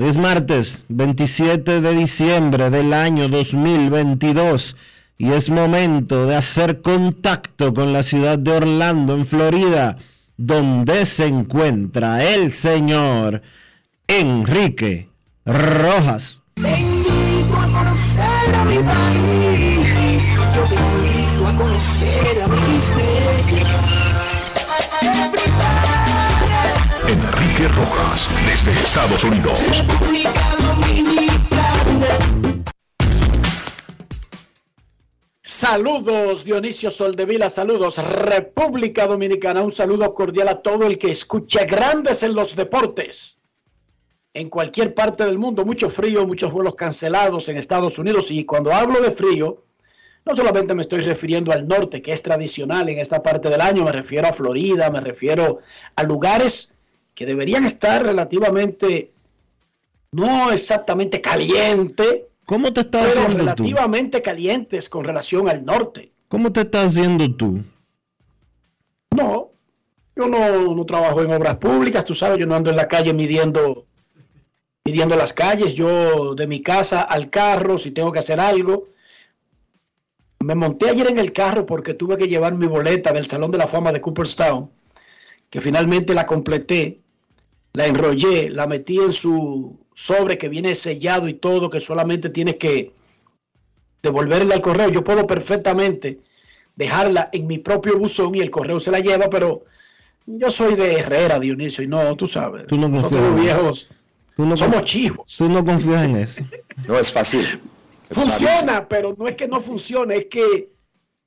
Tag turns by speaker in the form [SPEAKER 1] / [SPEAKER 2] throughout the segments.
[SPEAKER 1] Hoy es martes 27 de diciembre del año 2022 y es momento de hacer contacto con la ciudad de Orlando, en Florida, donde se encuentra el señor Enrique Rojas.
[SPEAKER 2] Yo te invito a conocer a mi
[SPEAKER 3] Desde Estados Unidos.
[SPEAKER 4] Saludos Dionisio Soldevila, saludos República Dominicana, un saludo cordial a todo el que escucha grandes en los deportes. En cualquier parte del mundo, mucho frío, muchos vuelos cancelados en Estados Unidos y cuando hablo de frío, no solamente me estoy refiriendo al norte, que es tradicional en esta parte del año, me refiero a Florida, me refiero a lugares que deberían estar relativamente, no exactamente caliente,
[SPEAKER 1] ¿Cómo te estás
[SPEAKER 4] pero
[SPEAKER 1] haciendo tú?
[SPEAKER 4] relativamente calientes con relación al norte.
[SPEAKER 1] ¿Cómo te estás haciendo tú?
[SPEAKER 4] No, yo no, no trabajo en obras públicas, tú sabes, yo no ando en la calle midiendo, midiendo las calles, yo de mi casa al carro, si tengo que hacer algo. Me monté ayer en el carro porque tuve que llevar mi boleta del Salón de la Fama de Cooperstown, que finalmente la completé, la enrollé, la metí en su sobre que viene sellado y todo, que solamente tienes que devolverla al correo. Yo puedo perfectamente dejarla en mi propio buzón y el correo se la lleva, pero yo soy de Herrera, Dionisio, y no, tú sabes.
[SPEAKER 1] Tú no
[SPEAKER 4] nosotros
[SPEAKER 1] confías
[SPEAKER 4] los
[SPEAKER 1] en
[SPEAKER 4] viejos
[SPEAKER 1] Tú no,
[SPEAKER 4] somos chivos.
[SPEAKER 1] tú no confías en eso.
[SPEAKER 5] No es fácil. Es
[SPEAKER 4] Funciona, pero no es que no funcione, es que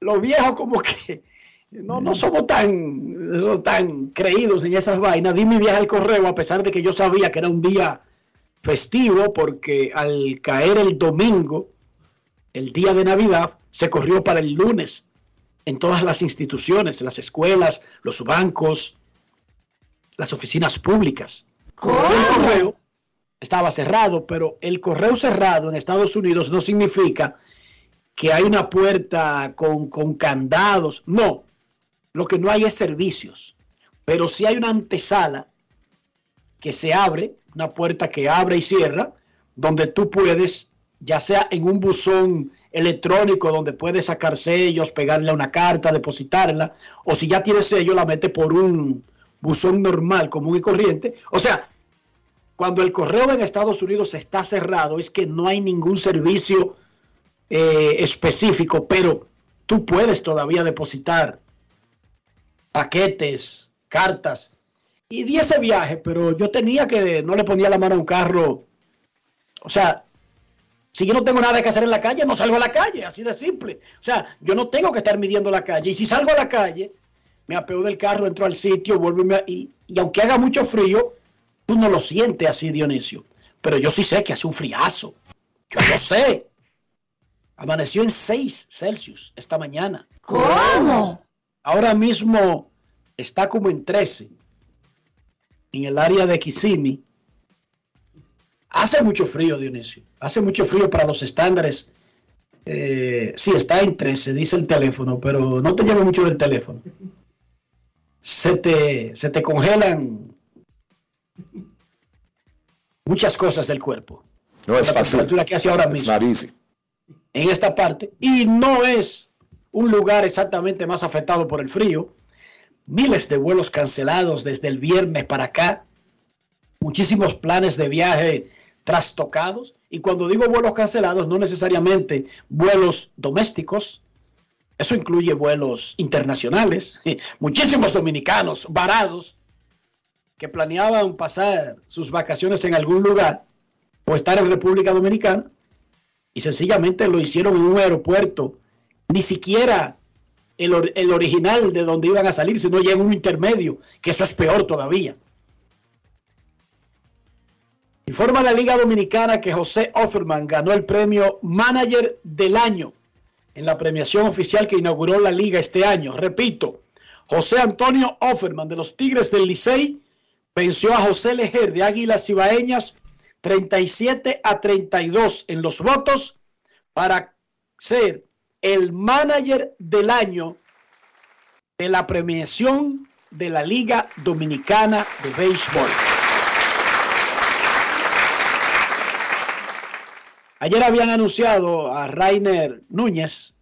[SPEAKER 4] los viejos como que no, no somos tan, tan creídos en esas vainas. Di mi viaje al correo a pesar de que yo sabía que era un día festivo porque al caer el domingo, el día de Navidad, se corrió para el lunes en todas las instituciones, las escuelas, los bancos, las oficinas públicas. El correo estaba cerrado, pero el correo cerrado en Estados Unidos no significa que hay una puerta con, con candados. No, lo que no hay es servicios, pero sí hay una antesala que se abre, una puerta que abre y cierra, donde tú puedes, ya sea en un buzón electrónico donde puedes sacar sellos, pegarle a una carta, depositarla, o si ya tienes sello, la mete por un buzón normal, común y corriente. O sea, cuando el correo en Estados Unidos está cerrado, es que no hay ningún servicio eh, específico, pero tú puedes todavía depositar paquetes, cartas. Y di ese viaje, pero yo tenía que, no le ponía la mano a un carro. O sea, Si yo no tengo nada que hacer en la calle, no salgo a la calle, así de simple. O sea, yo no tengo que estar midiendo la calle. Y si salgo a la calle, me apego del carro, entro al sitio, vuelvo y, y aunque haga mucho frío, tú no lo sientes así, Dionisio. Pero yo sí sé que hace un friazo. Yo lo sé. Amaneció en 6 Celsius esta mañana.
[SPEAKER 2] ¿Cómo?
[SPEAKER 4] Ahora mismo está como en 13 en el área de Kissimmee. Hace mucho frío, Dionisio. Hace mucho frío para los estándares. Eh, sí, está en 13, dice el teléfono, pero no te llame mucho del teléfono. Se te, se te congelan muchas cosas del cuerpo.
[SPEAKER 5] No es
[SPEAKER 4] la
[SPEAKER 5] fácil.
[SPEAKER 4] temperatura que hace ahora mismo en esta parte y no es un lugar exactamente más afectado por el frío. Miles de vuelos cancelados desde el viernes para acá, muchísimos planes de viaje trastocados y cuando digo vuelos cancelados no necesariamente vuelos domésticos, eso incluye vuelos internacionales, muchísimos dominicanos varados que planeaban pasar sus vacaciones en algún lugar o estar en República Dominicana y sencillamente lo hicieron en un aeropuerto, ni siquiera el, el original de donde iban a salir, sino en un intermedio, que eso es peor todavía. Informa la Liga Dominicana que José Offerman ganó el premio Manager del Año en la premiación oficial que inauguró la liga este año. Repito, José Antonio Offerman de los Tigres del Licey venció a José Lejer de Águilas Ibaeñas 37 a 32 en los votos para ser el manager del año de la premiación de la Liga Dominicana de Béisbol. Ayer habían anunciado a Rainer Núñez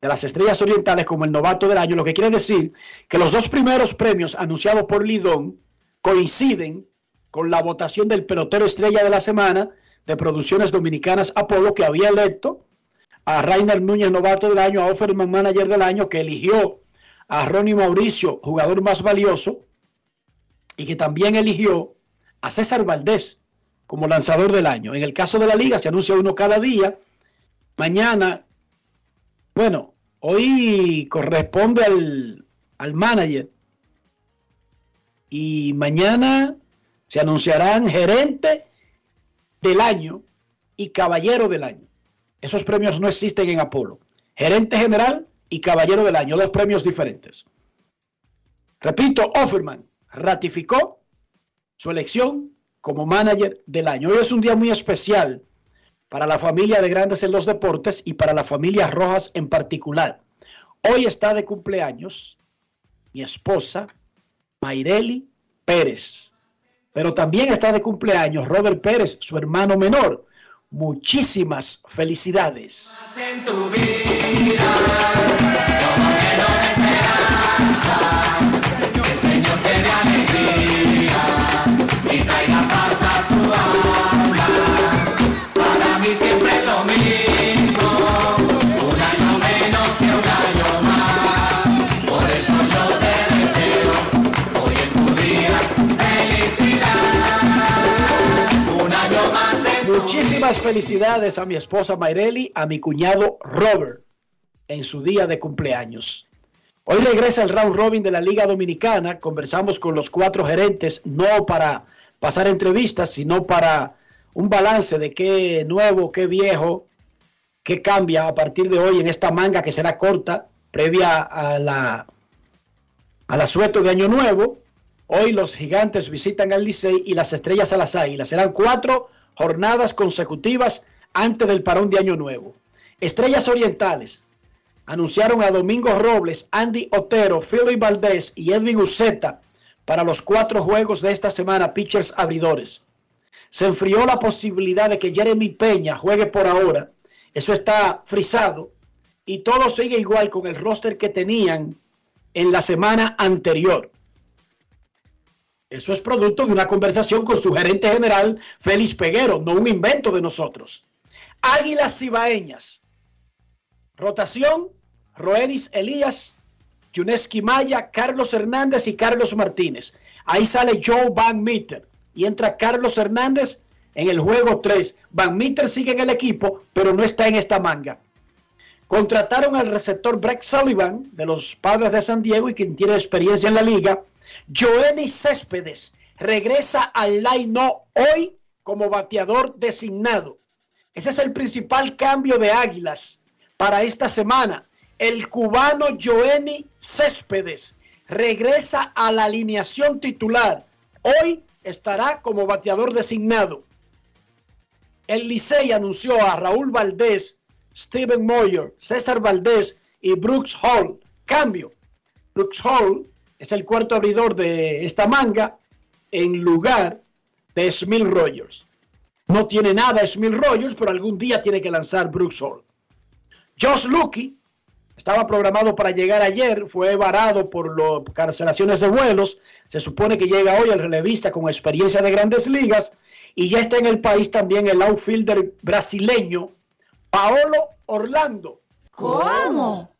[SPEAKER 4] de las Estrellas Orientales como el novato del año, lo que quiere decir que los dos primeros premios anunciados por Lidón coinciden con la votación del pelotero estrella de la semana de Producciones Dominicanas Apolo, que había electo a Rainer Núñez, novato del año, a Offerman, manager del año, que eligió a Ronnie Mauricio, jugador más valioso, y que también eligió a César Valdés como lanzador del año. En el caso de la liga se anuncia uno cada día. Mañana, bueno, hoy corresponde al, al manager. Y mañana se anunciarán gerente del año y caballero del año. Esos premios no existen en Apolo. Gerente general y caballero del año, dos premios diferentes. Repito, Offerman ratificó su elección como manager del año. Hoy es un día muy especial para la familia de Grandes en los Deportes y para la familia Rojas en particular. Hoy está de cumpleaños mi esposa Mayreli Pérez, pero también está de cumpleaños Robert Pérez, su hermano menor. Muchísimas felicidades. Felicidades a mi esposa Mayreli, a mi cuñado Robert en su día de cumpleaños. Hoy regresa el round robin de la Liga Dominicana. Conversamos con los cuatro gerentes, no para pasar entrevistas, sino para un balance de qué nuevo, qué viejo, qué cambia a partir de hoy en esta manga que será corta, previa a la al asueto de Año Nuevo. Hoy los gigantes visitan al Licey y las estrellas a las águilas. Serán cuatro jornadas consecutivas antes del parón de Año Nuevo. Estrellas Orientales anunciaron a Domingo Robles, Andy Otero, Philly Valdés y Edwin Uceta para los cuatro juegos de esta semana, pitchers abridores. Se enfrió la posibilidad de que Jeremy Peña juegue por ahora. Eso está frisado. Y todo sigue igual con el roster que tenían en la semana anterior. Eso es producto de una conversación con su gerente general, Félix Peguero, no un invento de nosotros. Águilas Cibaeñas. Rotación, Roenis Elías, Yuneski Maya, Carlos Hernández y Carlos Martínez. Ahí sale Joe Van Meter y entra Carlos Hernández en el juego 3. Van Meter sigue en el equipo, pero no está en esta manga. Contrataron al receptor Brett Sullivan de los Padres de San Diego y quien tiene experiencia en la liga. Joenny Céspedes regresa al line hoy como bateador designado. Ese es el principal cambio de Águilas para esta semana. El cubano Joenny Céspedes regresa a la alineación titular. Hoy estará como bateador designado. El Licey anunció a Raúl Valdés, Steven Moyer, César Valdés y Brooks Hall. Cambio. Brooks Hall es el cuarto abridor de esta manga en lugar de Smil Rogers. No tiene nada Smil Rogers, pero algún día tiene que lanzar Brooks Hall. Josh Lucky estaba programado para llegar ayer, fue varado por las cancelaciones de vuelos. Se supone que llega hoy el relevista con experiencia de grandes ligas y ya está en el país también el outfielder brasileño Paolo Orlando.
[SPEAKER 6] ¿Cómo?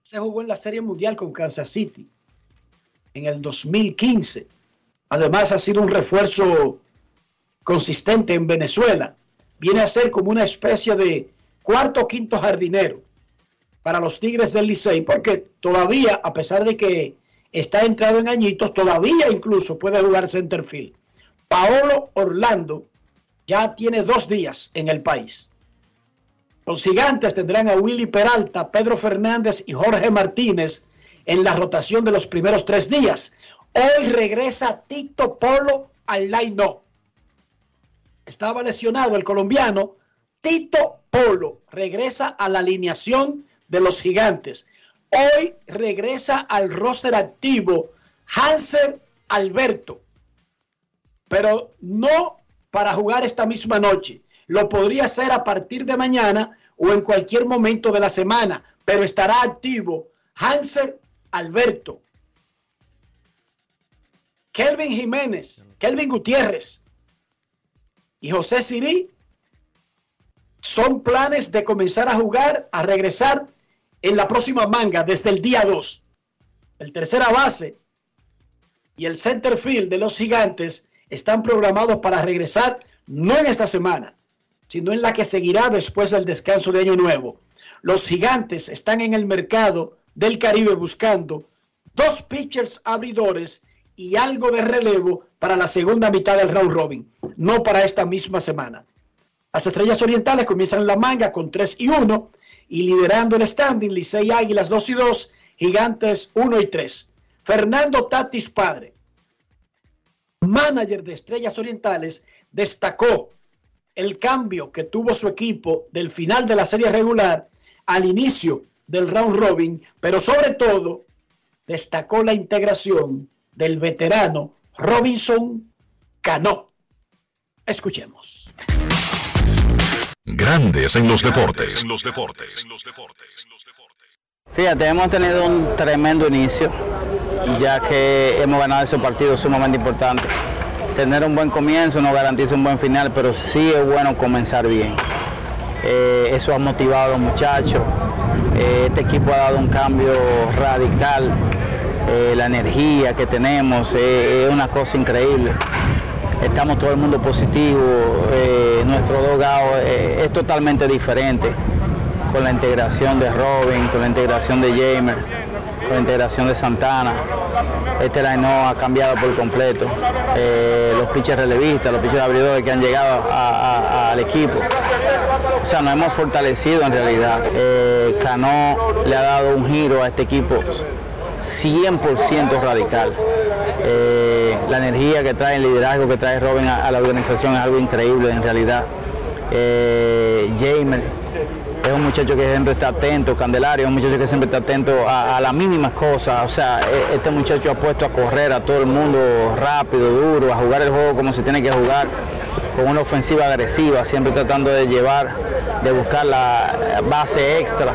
[SPEAKER 4] Se jugó en la Serie Mundial con Kansas City en el 2015. Además ha sido un refuerzo consistente en Venezuela. Viene a ser como una especie de cuarto o quinto jardinero para los Tigres del Licey, porque todavía, a pesar de que está entrado en añitos, todavía incluso puede jugar centerfield. Paolo Orlando ya tiene dos días en el país. Los gigantes tendrán a Willy Peralta, Pedro Fernández y Jorge Martínez en la rotación de los primeros tres días. Hoy regresa Tito Polo al line-up. Estaba lesionado el colombiano. Tito Polo regresa a la alineación de los gigantes. Hoy regresa al roster activo Hansen Alberto, pero no para jugar esta misma noche. Lo podría hacer a partir de mañana o en cualquier momento de la semana, pero estará activo Hansen Alberto. Kelvin Jiménez, Kelvin Gutiérrez y José Sirí son planes de comenzar a jugar, a regresar en la próxima manga desde el día 2. El tercera base y el center field de los gigantes están programados para regresar no en esta semana, sino en la que seguirá después del descanso de Año Nuevo. Los gigantes están en el mercado del Caribe buscando dos pitchers abridores y algo de relevo para la segunda mitad del round robin, no para esta misma semana. Las estrellas orientales comienzan la manga con 3 y 1 y liderando el standing, Licey Águilas 2 y 2, Gigantes 1 y 3. Fernando Tatis Padre, manager de Estrellas Orientales, destacó el cambio que tuvo su equipo del final de la serie regular al inicio del round robin, pero sobre todo destacó la integración del veterano Robinson Cano. Escuchemos.
[SPEAKER 3] Grandes en los deportes.
[SPEAKER 7] Fíjate, hemos tenido un tremendo inicio, ya que hemos ganado ese partido sumamente importante. Tener un buen comienzo no garantiza un buen final, pero sí es bueno comenzar bien. Eh, eso ha motivado a los muchachos. Eh, este equipo ha dado un cambio radical. Eh, la energía que tenemos es una cosa increíble estamos todo el mundo positivo, eh, nuestro dogado eh, es totalmente diferente con la integración de Robin, con la integración de Jamer, la integración de Santana. Este line ha cambiado por completo. Eh, los pitchers relevistas, los pitchers abridores que han llegado al equipo. O sea, nos hemos fortalecido en realidad. Cano le ha dado un giro a este equipo 100% radical. Eh, la energía que trae, el liderazgo que trae Robin a, la organización es algo increíble en realidad. Eh, es un muchacho que siempre está atento, Candelario es un muchacho que siempre está atento a, las mínimas cosas. O sea, e, este muchacho ha puesto a correr a todo el mundo rápido, duro, a jugar el juego como se tiene que jugar, con una ofensiva agresiva, siempre tratando de llevar, de buscar la base extra.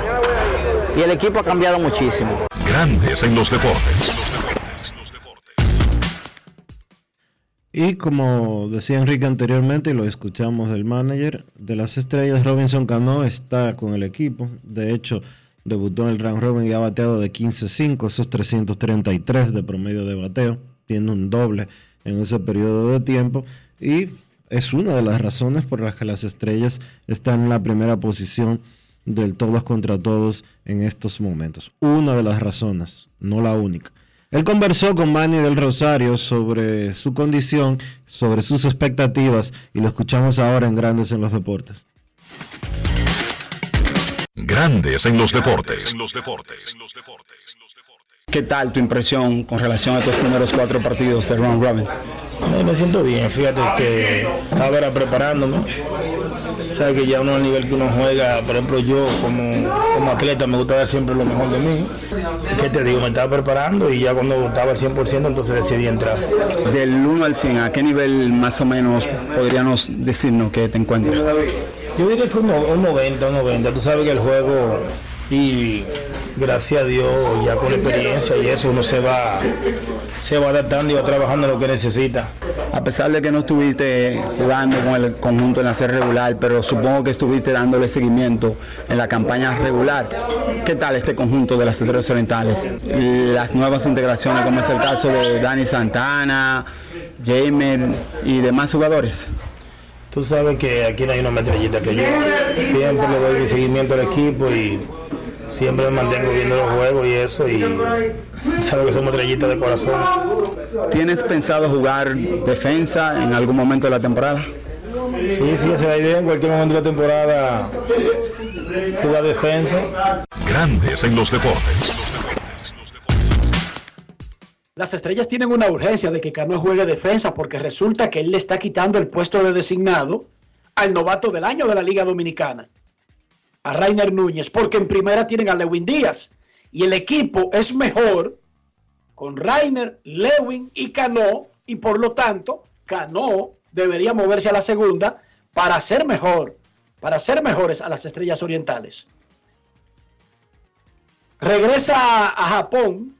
[SPEAKER 7] Y el equipo ha cambiado muchísimo.
[SPEAKER 3] Grandes en los deportes.
[SPEAKER 1] Y como decía Enrique anteriormente, y lo escuchamos del manager de las estrellas, Robinson Cano está con el equipo. De hecho, debutó en el round robin y ha bateado de 15-5, esos 333 de promedio de bateo. Tiene un doble en ese periodo de tiempo. Y es una de las razones por las que las estrellas están en la primera posición del todos contra todos en estos momentos. Una de las razones, no la única. Él conversó con Manny del Rosario sobre su condición, sobre sus expectativas y lo escuchamos ahora en Grandes en los Deportes.
[SPEAKER 3] Grandes en los deportes.
[SPEAKER 6] ¿Qué tal tu impresión con relación a tus primeros cuatro partidos de Round Robin?
[SPEAKER 8] Me, siento bien, fíjate que estaba preparándome. Sabes que ya uno al nivel que uno juega, por ejemplo yo como, como atleta me gusta dar siempre lo mejor de mí. ¿Qué te digo? Me estaba preparando y ya cuando estaba al 100% entonces decidí entrar.
[SPEAKER 6] Del 1 al 100, ¿a qué nivel más o menos podríamos decirnos que te encuentras?
[SPEAKER 8] Yo diría que un, un 90, un 90. Tú sabes que el juego y gracias a Dios ya con la experiencia y eso uno se va se va adaptando y va trabajando lo que necesita.
[SPEAKER 6] A pesar de que no estuviste jugando con el conjunto en la serie regular, pero supongo que estuviste dándole seguimiento en la campaña regular. ¿Qué tal este conjunto de las Estrellas Orientales? Las nuevas integraciones, como es el caso de Dani Santana, Jamer y demás jugadores.
[SPEAKER 8] Tú sabes que aquí no hay una metrallita que yo siempre le doy seguimiento al equipo y siempre me mantengo viendo los juegos y eso y sabes que son metrallitas de corazón.
[SPEAKER 6] ¿Tienes pensado jugar defensa en algún momento de la temporada?
[SPEAKER 8] Sí, sí, esa es la idea en cualquier momento de la temporada jugar defensa.
[SPEAKER 3] Grandes en los deportes.
[SPEAKER 4] Las estrellas tienen una urgencia de que Cano juegue defensa porque resulta que él le está quitando el puesto de designado al novato del año de la Liga Dominicana, a Rainer Núñez, porque en primera tienen a Lewin Díaz y el equipo es mejor con Rainer, Lewin y Cano y por lo tanto Cano debería moverse a la segunda para ser mejor, para ser mejores a las estrellas orientales. Regresa a Japón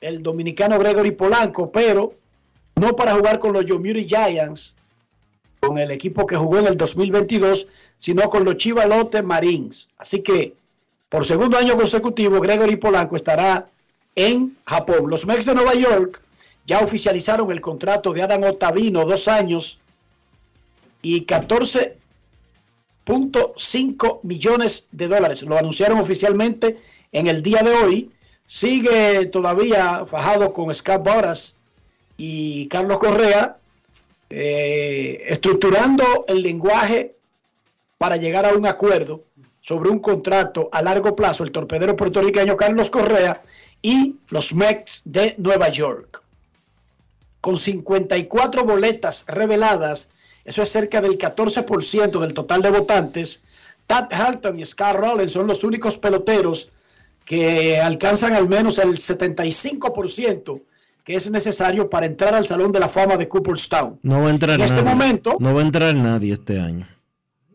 [SPEAKER 4] el dominicano Gregory Polanco, pero no para jugar con los Yomiuri Giants, con el equipo que jugó en el 2022, sino con los Chivalote Marines. Así que por segundo año consecutivo, Gregory Polanco estará en Japón. Los Mex de Nueva York ya oficializaron el contrato de Adam Ottavino, dos años y 14.5 millones de dólares. Lo anunciaron oficialmente en el día de hoy. Sigue todavía fajado con Scott Boras y Carlos Correa, eh, estructurando el lenguaje para llegar a un acuerdo sobre un contrato a largo plazo, el torpedero puertorriqueño Carlos Correa y los Mets de Nueva York. Con 54 boletas reveladas, eso es cerca del 14% del total de votantes, Tad Halton y Scott Rollins son los únicos peloteros que alcanzan al menos el 75% que es necesario para entrar al Salón de la Fama de Cooperstown.
[SPEAKER 1] No va a entrar
[SPEAKER 4] En este
[SPEAKER 1] nadie.
[SPEAKER 4] momento-
[SPEAKER 1] No va a entrar nadie este año.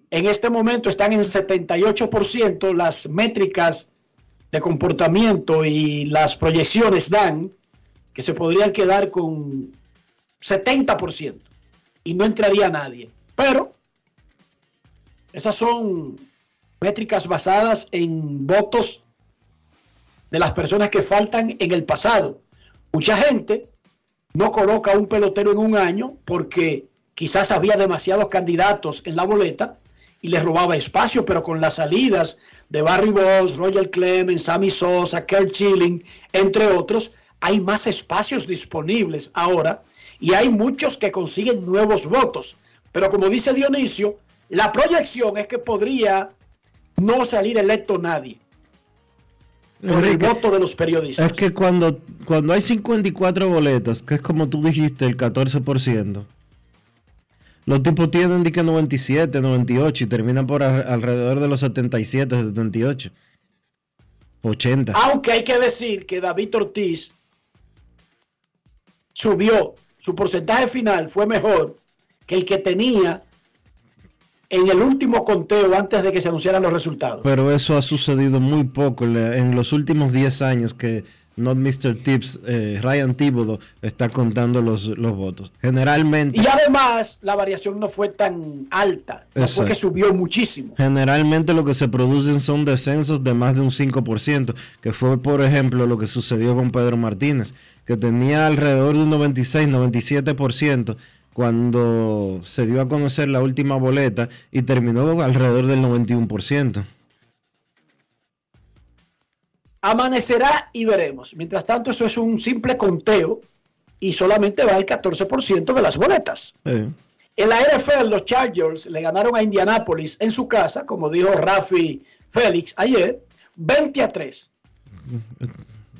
[SPEAKER 4] En este momento están en 78%, las métricas de comportamiento y las proyecciones dan que se podrían quedar con 70% y no entraría nadie. Pero esas son métricas basadas en votos de las personas que faltan en el pasado. Mucha gente no coloca un pelotero en un año porque quizás había demasiados candidatos en la boleta y les robaba espacio, pero con las salidas de Barry Bonds, Roger Clemens, Sammy Sosa, Kurt Schilling, entre otros, hay más espacios disponibles ahora y hay muchos que consiguen nuevos votos. Pero como dice Dionisio, la proyección es que podría no salir electo nadie por el voto de los periodistas.
[SPEAKER 1] Es que cuando, cuando hay 54 boletas, que es como tú dijiste, el 14%, los tipos tienen di que 97, 98 y terminan por a- alrededor de los 77, 78, 80.
[SPEAKER 4] Aunque hay que decir que David Ortiz subió, su porcentaje final fue mejor que el que tenía en el último conteo antes de que se anunciaran los resultados.
[SPEAKER 1] Pero eso ha sucedido muy poco en los últimos 10 años que Not Mr. Tips, eh, Ryan Thibodeau está contando los, los votos. Generalmente,
[SPEAKER 4] Y además la variación no fue tan alta, no fue que subió muchísimo.
[SPEAKER 1] generalmente lo que se producen son descensos de más de un 5%, que fue por ejemplo lo que sucedió con Pedro Martínez, que tenía alrededor de un 96, 97% cuando se dio a conocer la última boleta y terminó alrededor del 91%.
[SPEAKER 4] Amanecerá y veremos. Mientras tanto, eso es un simple conteo y solamente va el 14% de las boletas.
[SPEAKER 1] Eh,
[SPEAKER 4] En la NFL, los Chargers le ganaron a Indianapolis en su casa, como dijo Rafi Félix ayer, 20 a 3.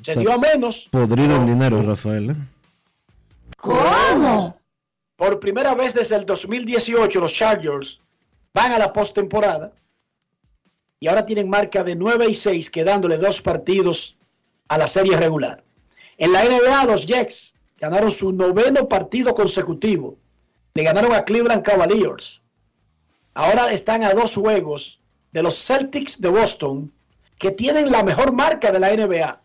[SPEAKER 4] Se dio a menos.
[SPEAKER 1] podrido en dinero, Rafael. ¿eh?
[SPEAKER 4] Por primera vez desde el 2018, los Chargers van a la postemporada y ahora tienen marca de 9 y 6, quedándole dos partidos a la serie regular. En la NBA, los Jets ganaron su noveno partido consecutivo. Le ganaron a Cleveland Cavaliers. Ahora están a dos juegos de los Celtics de Boston, que tienen la mejor marca de la NBA.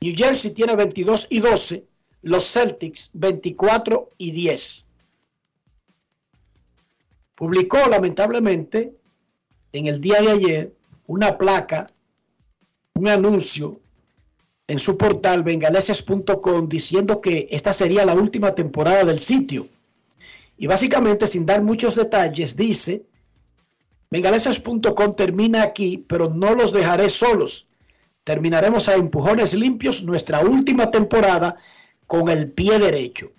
[SPEAKER 4] New Jersey tiene 22 y 12, los Celtics 24 y 10 publicó lamentablemente en el día de ayer una placa, un anuncio en su portal bengaleses.com diciendo que esta sería la última temporada del sitio. Y básicamente, sin dar muchos detalles, dice, bengaleses.com termina aquí, pero no los dejaré solos. Terminaremos a empujones limpios nuestra última temporada con el pie derecho.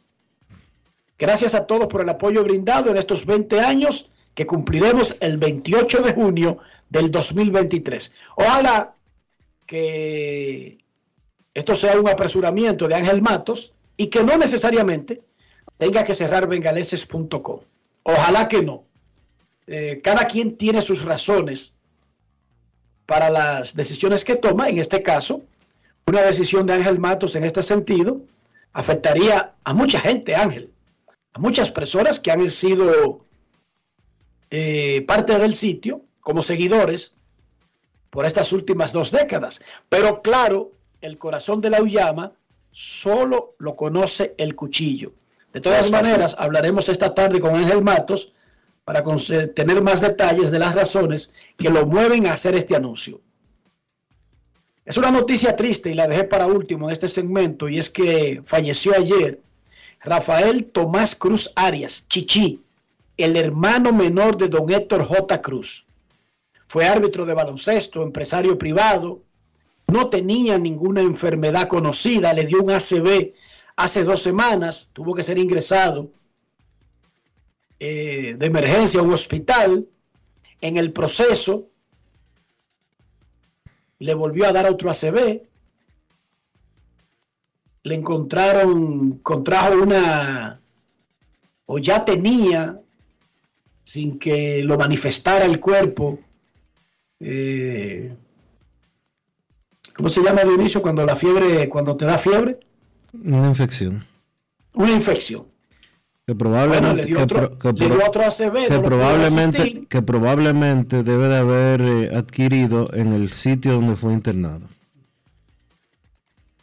[SPEAKER 4] Gracias a todos por el apoyo brindado en estos 20 años que cumpliremos el 28 de junio del 2023. Ojalá que esto sea un apresuramiento de Ángel Matos y que no necesariamente tenga que cerrar bengaleses.com. Ojalá que no. Eh, cada quien tiene sus razones para las decisiones que toma. En este caso, una decisión de Ángel Matos en este sentido afectaría a mucha gente, Ángel a muchas personas que han sido eh, parte del sitio como seguidores por estas últimas dos décadas. Pero claro, el corazón de la Uyama solo lo conoce el cuchillo. De todas maneras, hablaremos esta tarde con Ángel Matos para conse- tener más detalles de las razones que lo mueven a hacer este anuncio. Es una noticia triste y la dejé para último en este segmento y es que falleció ayer Rafael Tomás Cruz Arias, Chichi, el hermano menor de don Héctor J. Cruz. Fue árbitro de baloncesto, empresario privado, no tenía ninguna enfermedad conocida, le dio un ACV hace dos semanas, tuvo que ser ingresado eh, de emergencia a un hospital. En el proceso le volvió a dar otro ACV, le encontraron, contrajo una, o ya tenía, sin que lo manifestara el cuerpo, eh, ¿cómo se llama Dionisio cuando la fiebre, cuando te da fiebre?
[SPEAKER 1] Una infección.
[SPEAKER 4] Una infección.
[SPEAKER 1] Que probablemente,
[SPEAKER 4] Bueno, le dio
[SPEAKER 1] que
[SPEAKER 4] otro,
[SPEAKER 1] que
[SPEAKER 4] le
[SPEAKER 1] pro-
[SPEAKER 4] dio otro ACV,
[SPEAKER 1] que
[SPEAKER 4] no
[SPEAKER 1] probablemente, que probablemente debe de haber eh, adquirido en el sitio donde fue internado.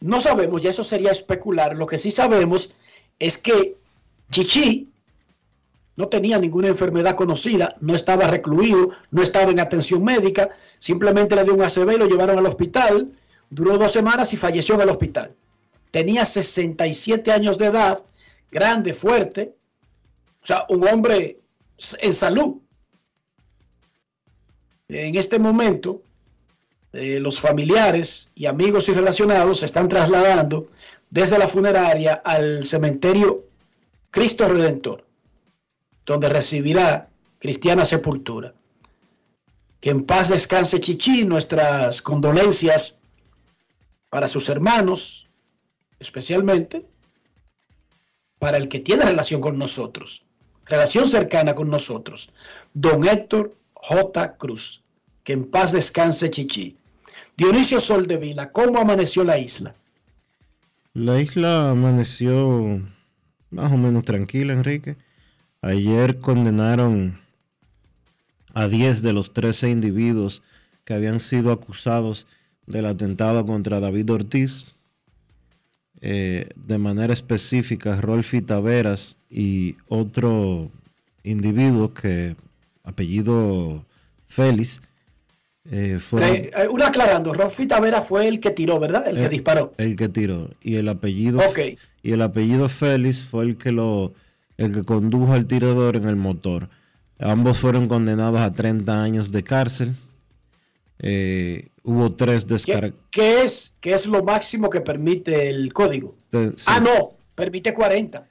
[SPEAKER 4] No sabemos, ya eso sería especular. Lo que sí sabemos es que Chichi no tenía ninguna enfermedad conocida, no estaba recluido, no estaba en atención médica, simplemente le dio un ACV lo llevaron al hospital, duró dos semanas y falleció en el hospital. Tenía 67 años de edad, grande, fuerte, o sea, un hombre en salud. En este momento, eh, los familiares y amigos y relacionados se están trasladando desde la funeraria al cementerio Cristo Redentor, donde recibirá cristiana sepultura. Que en paz descanse Chichi, nuestras condolencias para sus hermanos, especialmente para el que tiene relación con nosotros, relación cercana con nosotros, don Héctor J. Cruz. Que en paz descanse Chichi. Dionisio Soldevila, ¿cómo amaneció la isla?
[SPEAKER 1] La isla amaneció más o menos tranquila, Enrique. Ayer condenaron a 10 de los 13 individuos que habían sido acusados del atentado contra David Ortiz. Eh, de manera específica, Rolfi Taveras y otro individuo que, apellido Félix, eh,
[SPEAKER 4] Eh, eh, una aclarando, Rolfi Tavera fue el que tiró, ¿verdad? El que
[SPEAKER 1] Eh,
[SPEAKER 4] disparó.
[SPEAKER 1] El que tiró. Y el apellido
[SPEAKER 4] Ok.
[SPEAKER 1] y el apellido Félix fue el que lo el que condujo al tirador en el motor. Ambos fueron condenados a 30 años de cárcel. Eh, hubo tres
[SPEAKER 4] ¿Qué,
[SPEAKER 1] descargas.
[SPEAKER 4] qué es, qué es lo máximo que permite el código? Ah, no, permite 40.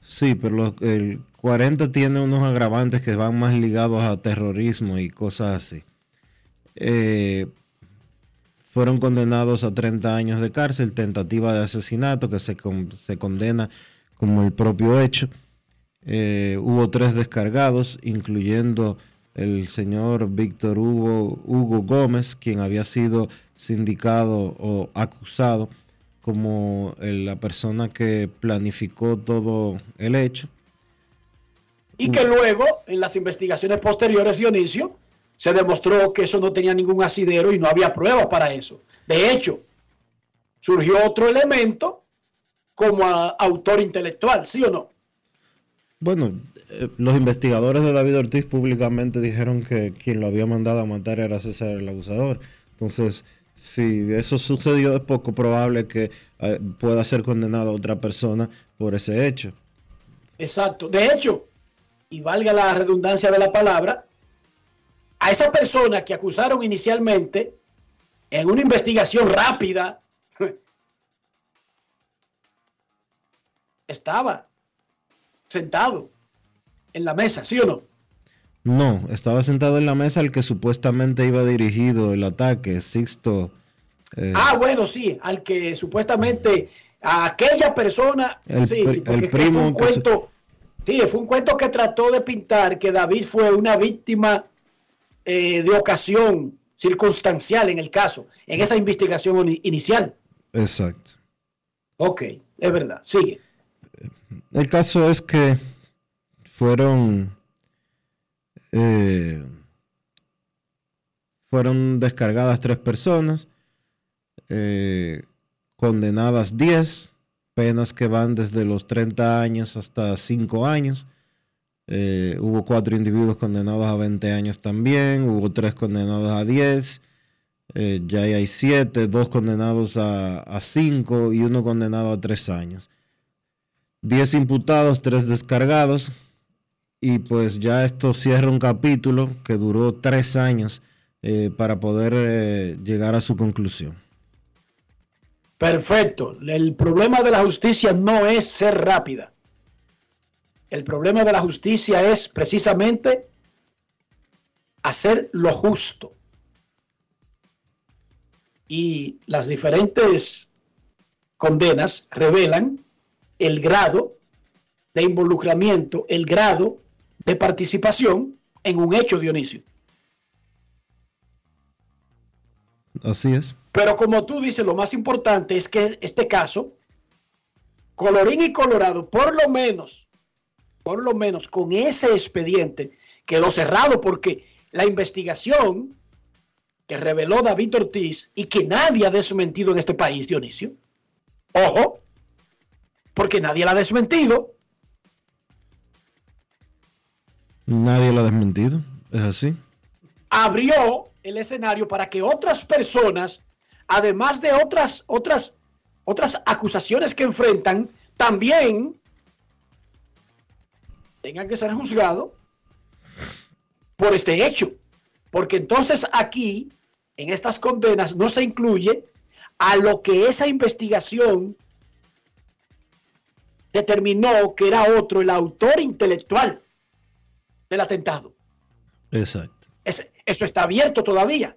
[SPEAKER 1] Sí, pero los- el 40 tiene unos agravantes que van más ligados a terrorismo y cosas así. Eh, fueron condenados a 30 años de cárcel, tentativa de asesinato que se, con- se condena como el propio hecho. Eh, hubo tres descargados, incluyendo el señor Víctor Hugo, Hugo Gómez, quien había sido sindicado o acusado como la persona que planificó todo el hecho.
[SPEAKER 4] Y que luego, en las investigaciones posteriores, Dionisio, se demostró que eso no tenía ningún asidero y no había pruebas para eso. De hecho, surgió otro elemento como a- autor intelectual, ¿sí o no?
[SPEAKER 1] Bueno, eh, los investigadores de David Ortiz públicamente dijeron que quien lo había mandado a matar era César el abusador. Entonces, si eso sucedió, es poco probable que eh, pueda ser condenada otra persona por ese hecho.
[SPEAKER 4] Exacto. De hecho, y valga la redundancia de la palabra, a esa persona que acusaron inicialmente en una investigación rápida, estaba sentado en la mesa, ¿sí o no?
[SPEAKER 1] No, estaba sentado en la mesa el que supuestamente iba dirigido el ataque, Sixto. eh,
[SPEAKER 4] Ah, bueno, sí, al que supuestamente a aquella persona,
[SPEAKER 1] El
[SPEAKER 4] sí, sí, porque
[SPEAKER 1] el
[SPEAKER 4] que fue
[SPEAKER 1] primo
[SPEAKER 4] un
[SPEAKER 1] que su-
[SPEAKER 4] cuento, sí, fue un cuento que trató de pintar que David fue una víctima eh, de ocasión circunstancial en el caso, en esa investigación inicial.
[SPEAKER 1] Exacto.
[SPEAKER 4] Ok, es verdad, sigue.
[SPEAKER 1] El caso es que fueron eh, fueron descargadas tres personas, eh, condenadas 10, penas que van desde los 30 años hasta 5 años. Eh, hubo cuatro individuos condenados a 20 años también, hubo tres condenados a 10, eh, ya hay siete, dos condenados a 5 y uno condenado a 3 años. 10 imputados, 3 descargados. Y pues ya esto cierra un capítulo que duró 3 años eh, para poder eh, llegar a su conclusión.
[SPEAKER 4] Perfecto. El problema de la justicia no es ser rápida. El problema de la justicia es precisamente hacer lo justo. Y las diferentes condenas revelan el grado de involucramiento, el grado de participación en un hecho, Dionisio.
[SPEAKER 1] Así es.
[SPEAKER 4] Pero como tú dices, lo más importante es que este caso, Colorín y Colorado, por lo menos, por lo menos con ese expediente quedó cerrado porque la investigación que reveló David Ortiz y que nadie ha desmentido en este país, Dionisio, ojo, porque nadie la ha desmentido,
[SPEAKER 1] Nadie lo ha desmentido. Es así.
[SPEAKER 4] abrió el escenario para que otras personas, además de otras, otras, otras acusaciones que enfrentan, también tengan que ser juzgados por este hecho. Porque entonces aquí, en estas condenas, no se incluye a lo que esa investigación determinó que era otro, el autor intelectual del atentado.
[SPEAKER 1] Exacto.
[SPEAKER 4] Es- eso está abierto todavía.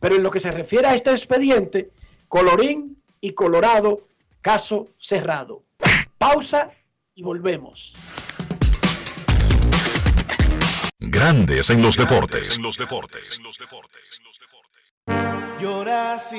[SPEAKER 4] Pero en lo que se refiere a este expediente, Colorín y Colorado, caso cerrado. Pausa y volvemos.
[SPEAKER 3] Grandes en los deportes.
[SPEAKER 9] En los deportes.
[SPEAKER 10] Yo nací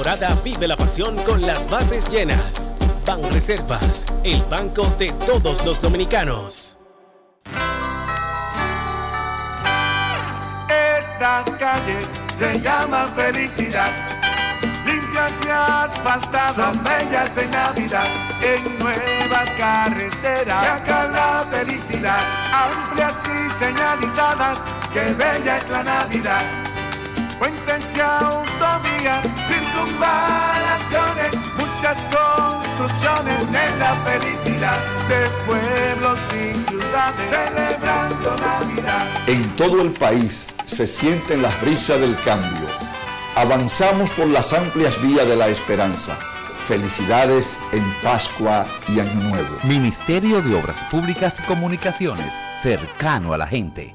[SPEAKER 11] temporada
[SPEAKER 12] vive la pasión con las bases llenas. Ban Reservas, el banco de todos los dominicanos.
[SPEAKER 13] Estas calles se llaman felicidad. Limpias y asfaltadas, bellas en Navidad. En nuevas carreteras, acá la felicidad. Amplias y señalizadas, que bella es la Navidad. Puentes y autovías, circunvalaciones, muchas construcciones en la felicidad de pueblos y ciudades celebrando Navidad.
[SPEAKER 14] En todo el país se sienten las brisas del cambio. Avanzamos por las amplias vías de la esperanza. Felicidades en Pascua y Año Nuevo.
[SPEAKER 15] Ministerio de Obras Públicas y Comunicaciones, cercano a la gente.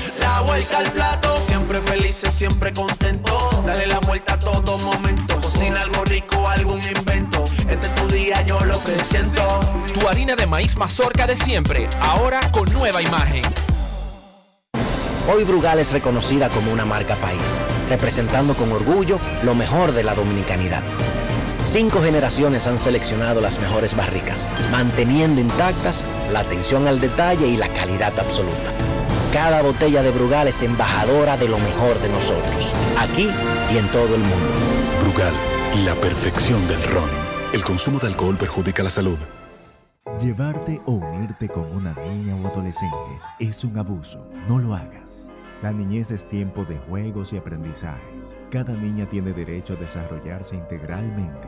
[SPEAKER 16] La vuelta al plato, siempre felices, siempre contento. Dale la vuelta a todo momento. Cocina algo rico, algún invento. Este es tu día, yo lo que siento.
[SPEAKER 12] Tu harina de maíz mazorca de siempre, ahora con nueva imagen.
[SPEAKER 17] Hoy Brugal es reconocida como una marca país, representando con orgullo lo mejor de la dominicanidad. Cinco generaciones han seleccionado las mejores barricas, manteniendo intactas la atención al detalle y la calidad absoluta. Cada botella de Brugal es embajadora de lo mejor de nosotros, aquí y en todo el mundo.
[SPEAKER 18] Brugal, la perfección del ron. El consumo de alcohol perjudica la salud.
[SPEAKER 19] Llevarte o unirte con una niña o adolescente es un abuso. No lo hagas. La niñez es tiempo de juegos y aprendizajes. Cada niña tiene derecho a desarrollarse integralmente.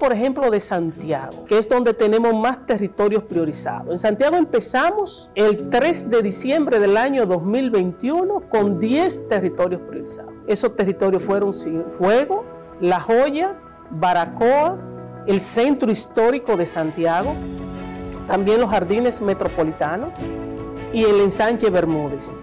[SPEAKER 20] Por ejemplo, de Santiago, que es donde tenemos más territorios priorizados. En Santiago empezamos el 3 de diciembre del año 2021 con 10 territorios priorizados. Esos territorios fueron Fuego, La Joya, Baracoa, el Centro Histórico de Santiago, también los Jardines Metropolitanos y el Ensanche Bermúdez.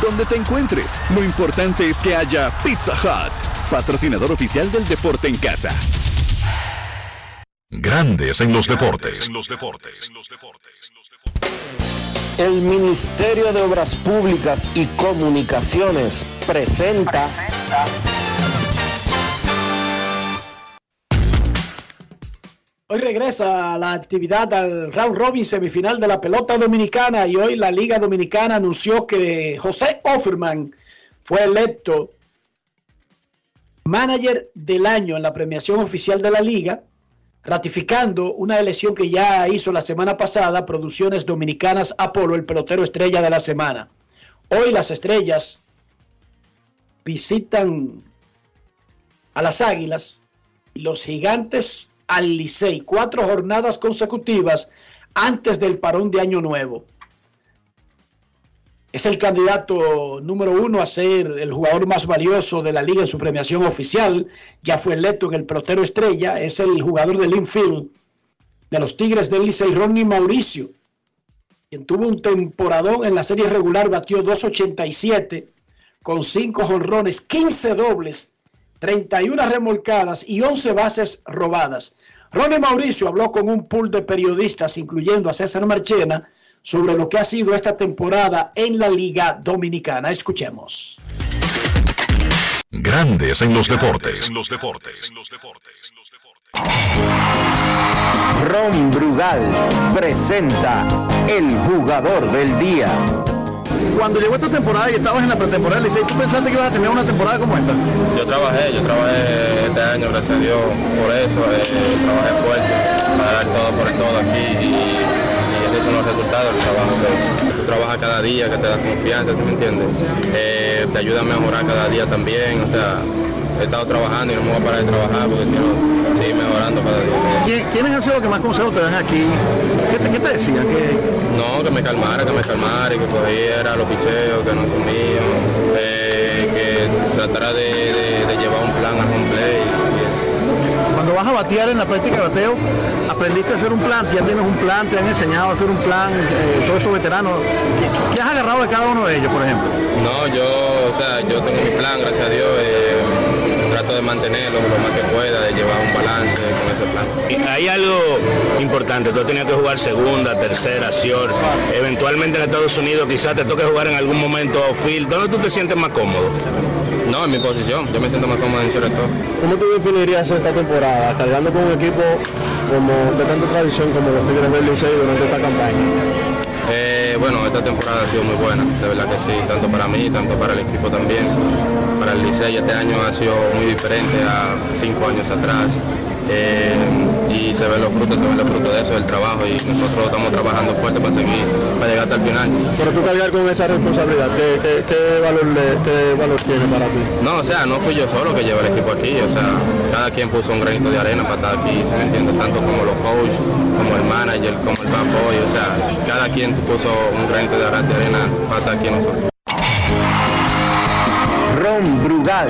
[SPEAKER 21] Donde te encuentres, lo importante es que haya Pizza Hut, patrocinador oficial del deporte en casa.
[SPEAKER 3] Grandes en los deportes.
[SPEAKER 22] El Ministerio de Obras Públicas y Comunicaciones presenta
[SPEAKER 4] Hoy regresa la actividad al round robin semifinal de la pelota dominicana y hoy la Liga Dominicana anunció que José Offerman fue electo manager del año en la premiación oficial de la liga, ratificando una elección que ya hizo la semana pasada Producciones Dominicanas Apolo, el pelotero estrella de la semana. Hoy las estrellas visitan a las águilas y los gigantes al Licey. Cuatro jornadas consecutivas antes del parón de Año Nuevo. Es el candidato número uno a ser el jugador más valioso de la liga en su premiación oficial. Ya fue electo en el pelotero estrella. Es el jugador del infield de los Tigres del Licey, Ronnie Mauricio, quien tuvo un temporadón en la serie regular, batió 2.87 con 5 jonrones, 15 dobles, 31 remolcadas y 11 bases robadas. Ronnie Mauricio habló con un pool de periodistas, incluyendo a César Marchena, sobre lo que ha sido esta temporada en la Liga Dominicana. Escuchemos.
[SPEAKER 3] Grandes en los deportes.
[SPEAKER 22] En los deportes. Ron Brugal presenta el jugador del día.
[SPEAKER 8] Cuando llegó esta temporada y estabas en la pretemporada, Licey, ¿tú pensaste que ibas a tener una temporada como esta?
[SPEAKER 23] Yo trabajé, yo trabajé este año, gracias a Dios, por eso, eh, trabajé fuerte, para dar todo por todo aquí y, son los resultados del trabajo que tú trabajas cada día, que te da confianza, ¿sí me entiendes? Eh, te ayuda a mejorar cada día también, o sea, he estado trabajando y no me voy a parar de trabajar porque si no, seguir mejorando cada día.
[SPEAKER 8] ¿Quién- ¿Quiénes han sido los que más consejos te dan aquí? ¿Qué te, qué te decían? ¿Qué-
[SPEAKER 23] No, que me calmara, que me calmara y que cogiera los picheos que no son míos, eh, que tratara de, de-
[SPEAKER 8] Cuando vas a batear en la práctica de bateo, aprendiste a hacer un plan, ya tienes un plan, te han enseñado a hacer un plan, eh, todos esos veteranos. ¿Qué, has agarrado de cada uno de ellos, por ejemplo?
[SPEAKER 23] No, yo, o sea, yo tengo mi plan, gracias a Dios, eh, trato de mantenerlo lo más que pueda, de llevar un balance con ese plan.
[SPEAKER 24] Y Hay algo importante, tú tenías que jugar segunda, tercera, short, eventualmente en Estados Unidos quizás te toque jugar en algún momento field, ¿dónde tú te sientes más cómodo?
[SPEAKER 23] No, en mi posición, yo me siento más cómodo en short
[SPEAKER 12] ¿Cómo tú definirías esta temporada, cargando con un equipo como de tanta tradición como los Tigres del Licey durante esta campaña?
[SPEAKER 23] Eh, bueno, esta temporada ha sido muy buena, de verdad que sí, tanto para mí, tanto para el equipo también. Para el Licey este año ha sido muy diferente a cinco años atrás. Eh, y se ven los frutos, se ven los frutos de eso, del trabajo y nosotros estamos trabajando fuerte para seguir, para llegar hasta el final.
[SPEAKER 12] Pero tú cargar con esa responsabilidad, ¿qué, qué- qué valor, le- qué valor tiene para ti?
[SPEAKER 23] No, o sea, no fui yo solo que llevé el equipo aquí, o sea, cada quien puso un granito de arena para estar aquí, ¿se me entiende? Tanto como los coaches, como el manager, como el bad boy, o sea, cada quien puso un granito de arena para estar aquí nosotros.
[SPEAKER 22] Ron Brugal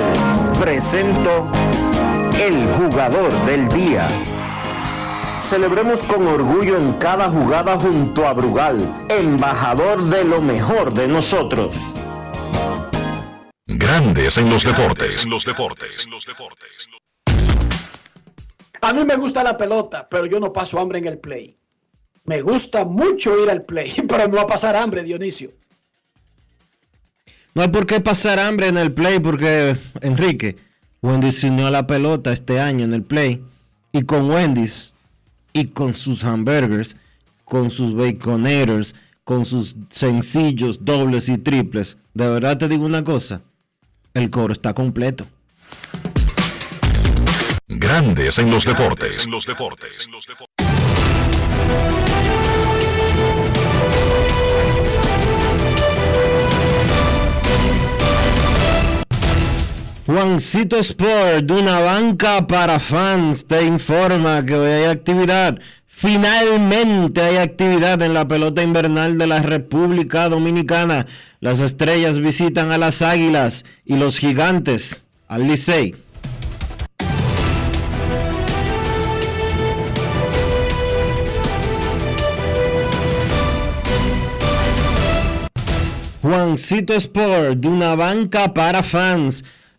[SPEAKER 22] presento el jugador del día. Celebremos con orgullo en cada jugada junto a Brugal, embajador de lo mejor de nosotros.
[SPEAKER 3] Grandes en los deportes.
[SPEAKER 22] los
[SPEAKER 3] deportes.
[SPEAKER 4] A mí me gusta la pelota, pero yo no paso hambre en el play. Me gusta mucho ir al play, pero no va a pasar hambre, Dionisio.
[SPEAKER 1] No hay por qué pasar hambre en el play porque, Enrique, Wendy's se unió a la pelota este año en el play. Y con Wendy's y con sus hamburgers, con sus baconators, con sus sencillos, dobles y triples. De verdad te digo una cosa, el coro está completo.
[SPEAKER 3] Grandes en los deportes.
[SPEAKER 22] los deportes.
[SPEAKER 1] Juancito Sport, de una banca para fans, te informa que hoy hay actividad. Finalmente hay actividad en la pelota invernal de la República Dominicana. Las estrellas visitan a las águilas y los gigantes al Licey. Juancito Sport, de una banca para fans,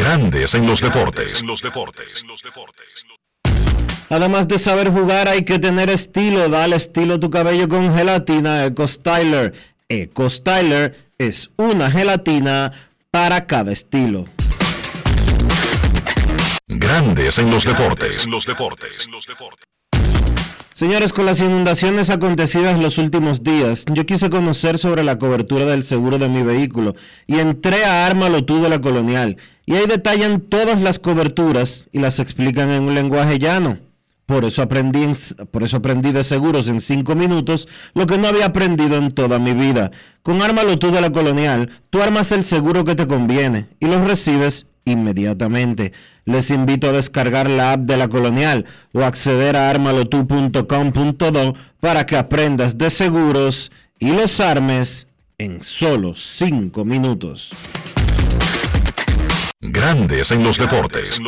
[SPEAKER 3] Grandes en los deportes.
[SPEAKER 1] Además de saber jugar, hay que tener estilo. Dale estilo a tu cabello con gelatina Eco Styler. Eco Styler es una gelatina para cada estilo.
[SPEAKER 3] Grandes en los deportes.
[SPEAKER 1] Señores, con las inundaciones acontecidas los últimos días, yo quise conocer sobre la cobertura del seguro de mi vehículo y entré a Ármalo tú de la Colonial. Y ahí detallan todas las coberturas y las explican en un lenguaje llano. Por eso aprendí, en- por eso aprendí de seguros en cinco minutos lo que no había aprendido en toda mi vida. Con Ármalo tú de la Colonial, tú armas el seguro que te conviene y los recibes inmediatamente. Les invito a descargar la app de la Colonial o acceder a armalotu.com.do para que aprendas de seguros y los armes en solo cinco minutos.
[SPEAKER 3] Grandes en los deportes.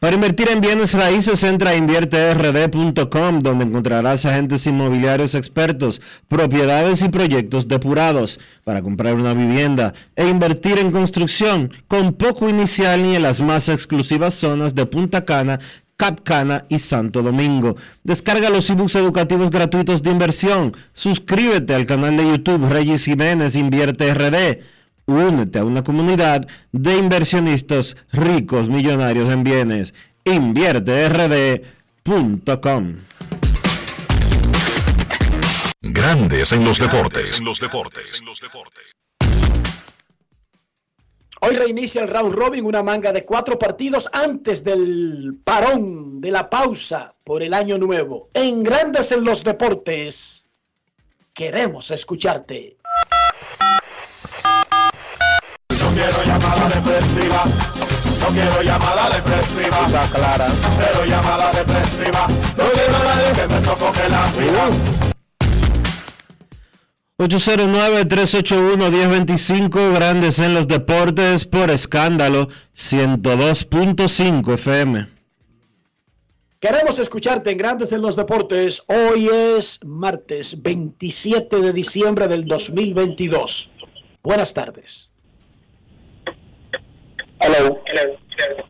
[SPEAKER 1] Para invertir en bienes raíces, entra a invierterd.com, donde encontrarás agentes inmobiliarios expertos, propiedades y proyectos depurados para comprar una vivienda e invertir en construcción con poco inicial ni en las más exclusivas zonas de Punta Cana, Cap Cana y Santo Domingo. Descarga los ebooks educativos gratuitos de inversión. Suscríbete al canal de YouTube Regis Jiménez Invierte RD. Únete a una comunidad de inversionistas ricos millonarios en bienes. InvierteRD.com.
[SPEAKER 3] Grandes en los deportes.
[SPEAKER 4] Hoy reinicia el round robin, una manga de cuatro partidos antes del parón, de la pausa por el año nuevo. En Grandes en los Deportes, queremos escucharte.
[SPEAKER 25] Quiero llamada depresiva. No quiero llamada depresiva. Está clara. Cero llamada depresiva. No quiero a nadie que me sofoque la vida.
[SPEAKER 1] 809-381-1025, Grandes en los Deportes, por escándalo, 102.5 FM.
[SPEAKER 4] Queremos escucharte en Grandes en los Deportes. Hoy es martes 27 de diciembre del 2022. Buenas tardes.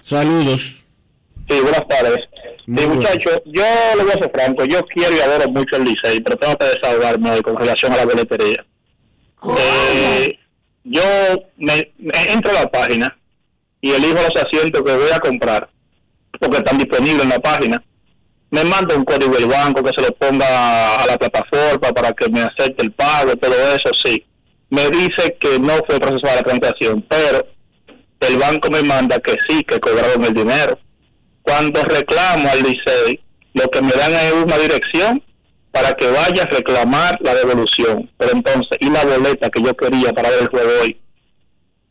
[SPEAKER 1] Saludos.
[SPEAKER 26] Sí, buenas tardes. Sí, muchachos, yo le voy a ser franco, yo quiero y adoro mucho el Licey, pero tengo que desahogarme hoy con relación a la boletería. Eh, yo me, me entro a la página y elijo los asientos que voy a comprar, porque están disponibles en la página. Me manda un código del banco que se lo ponga a la plataforma para que me acepte el pago, todo eso, sí. Me dice que no fue procesada la transacción, pero el banco me manda que sí, que cobraron el dinero. Cuando reclamo al Licey, lo que me dan es una dirección para que vaya a reclamar la devolución. Pero entonces, ¿y la boleta que yo quería para ver el juego hoy?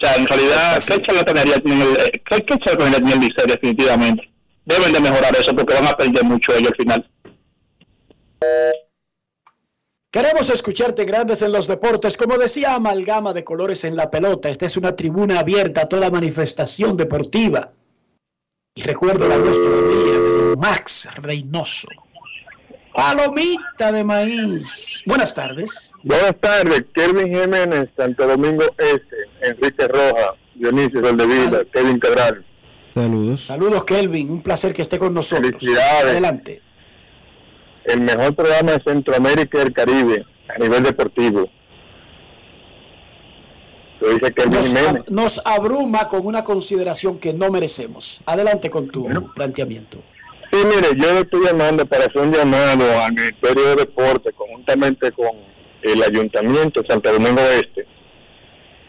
[SPEAKER 26] O sea, en realidad, ¿qué charlatanería tiene el, eh, qué, qué tiene el Licey definitivamente? Deben de mejorar eso porque van a perder mucho ellos al final.
[SPEAKER 4] Queremos escucharte Grandes en los Deportes. Como decía Amalgama de Colores en la Pelota, esta es una tribuna abierta a toda manifestación deportiva. Y recuerdo la voz todavía de don Max Reynoso. Palomita de maíz. Buenas tardes.
[SPEAKER 27] Buenas tardes, Kelvin Jiménez, Santo Domingo Este, Enrique Roja, Dionisio Soldevila, Kevin Cabral.
[SPEAKER 1] Saludos.
[SPEAKER 4] Saludos, Kelvin. Un placer que esté con nosotros.
[SPEAKER 27] Felicidades.
[SPEAKER 4] Adelante.
[SPEAKER 27] El mejor programa de Centroamérica y del Caribe a nivel deportivo. Dice
[SPEAKER 4] Nos, ab- nos abruma con una consideración que no merecemos. Adelante con tu planteamiento.
[SPEAKER 27] Sí, mire, yo le estoy llamando para hacer un llamado al Ministerio de Deporte conjuntamente con el Ayuntamiento de Santo Domingo Este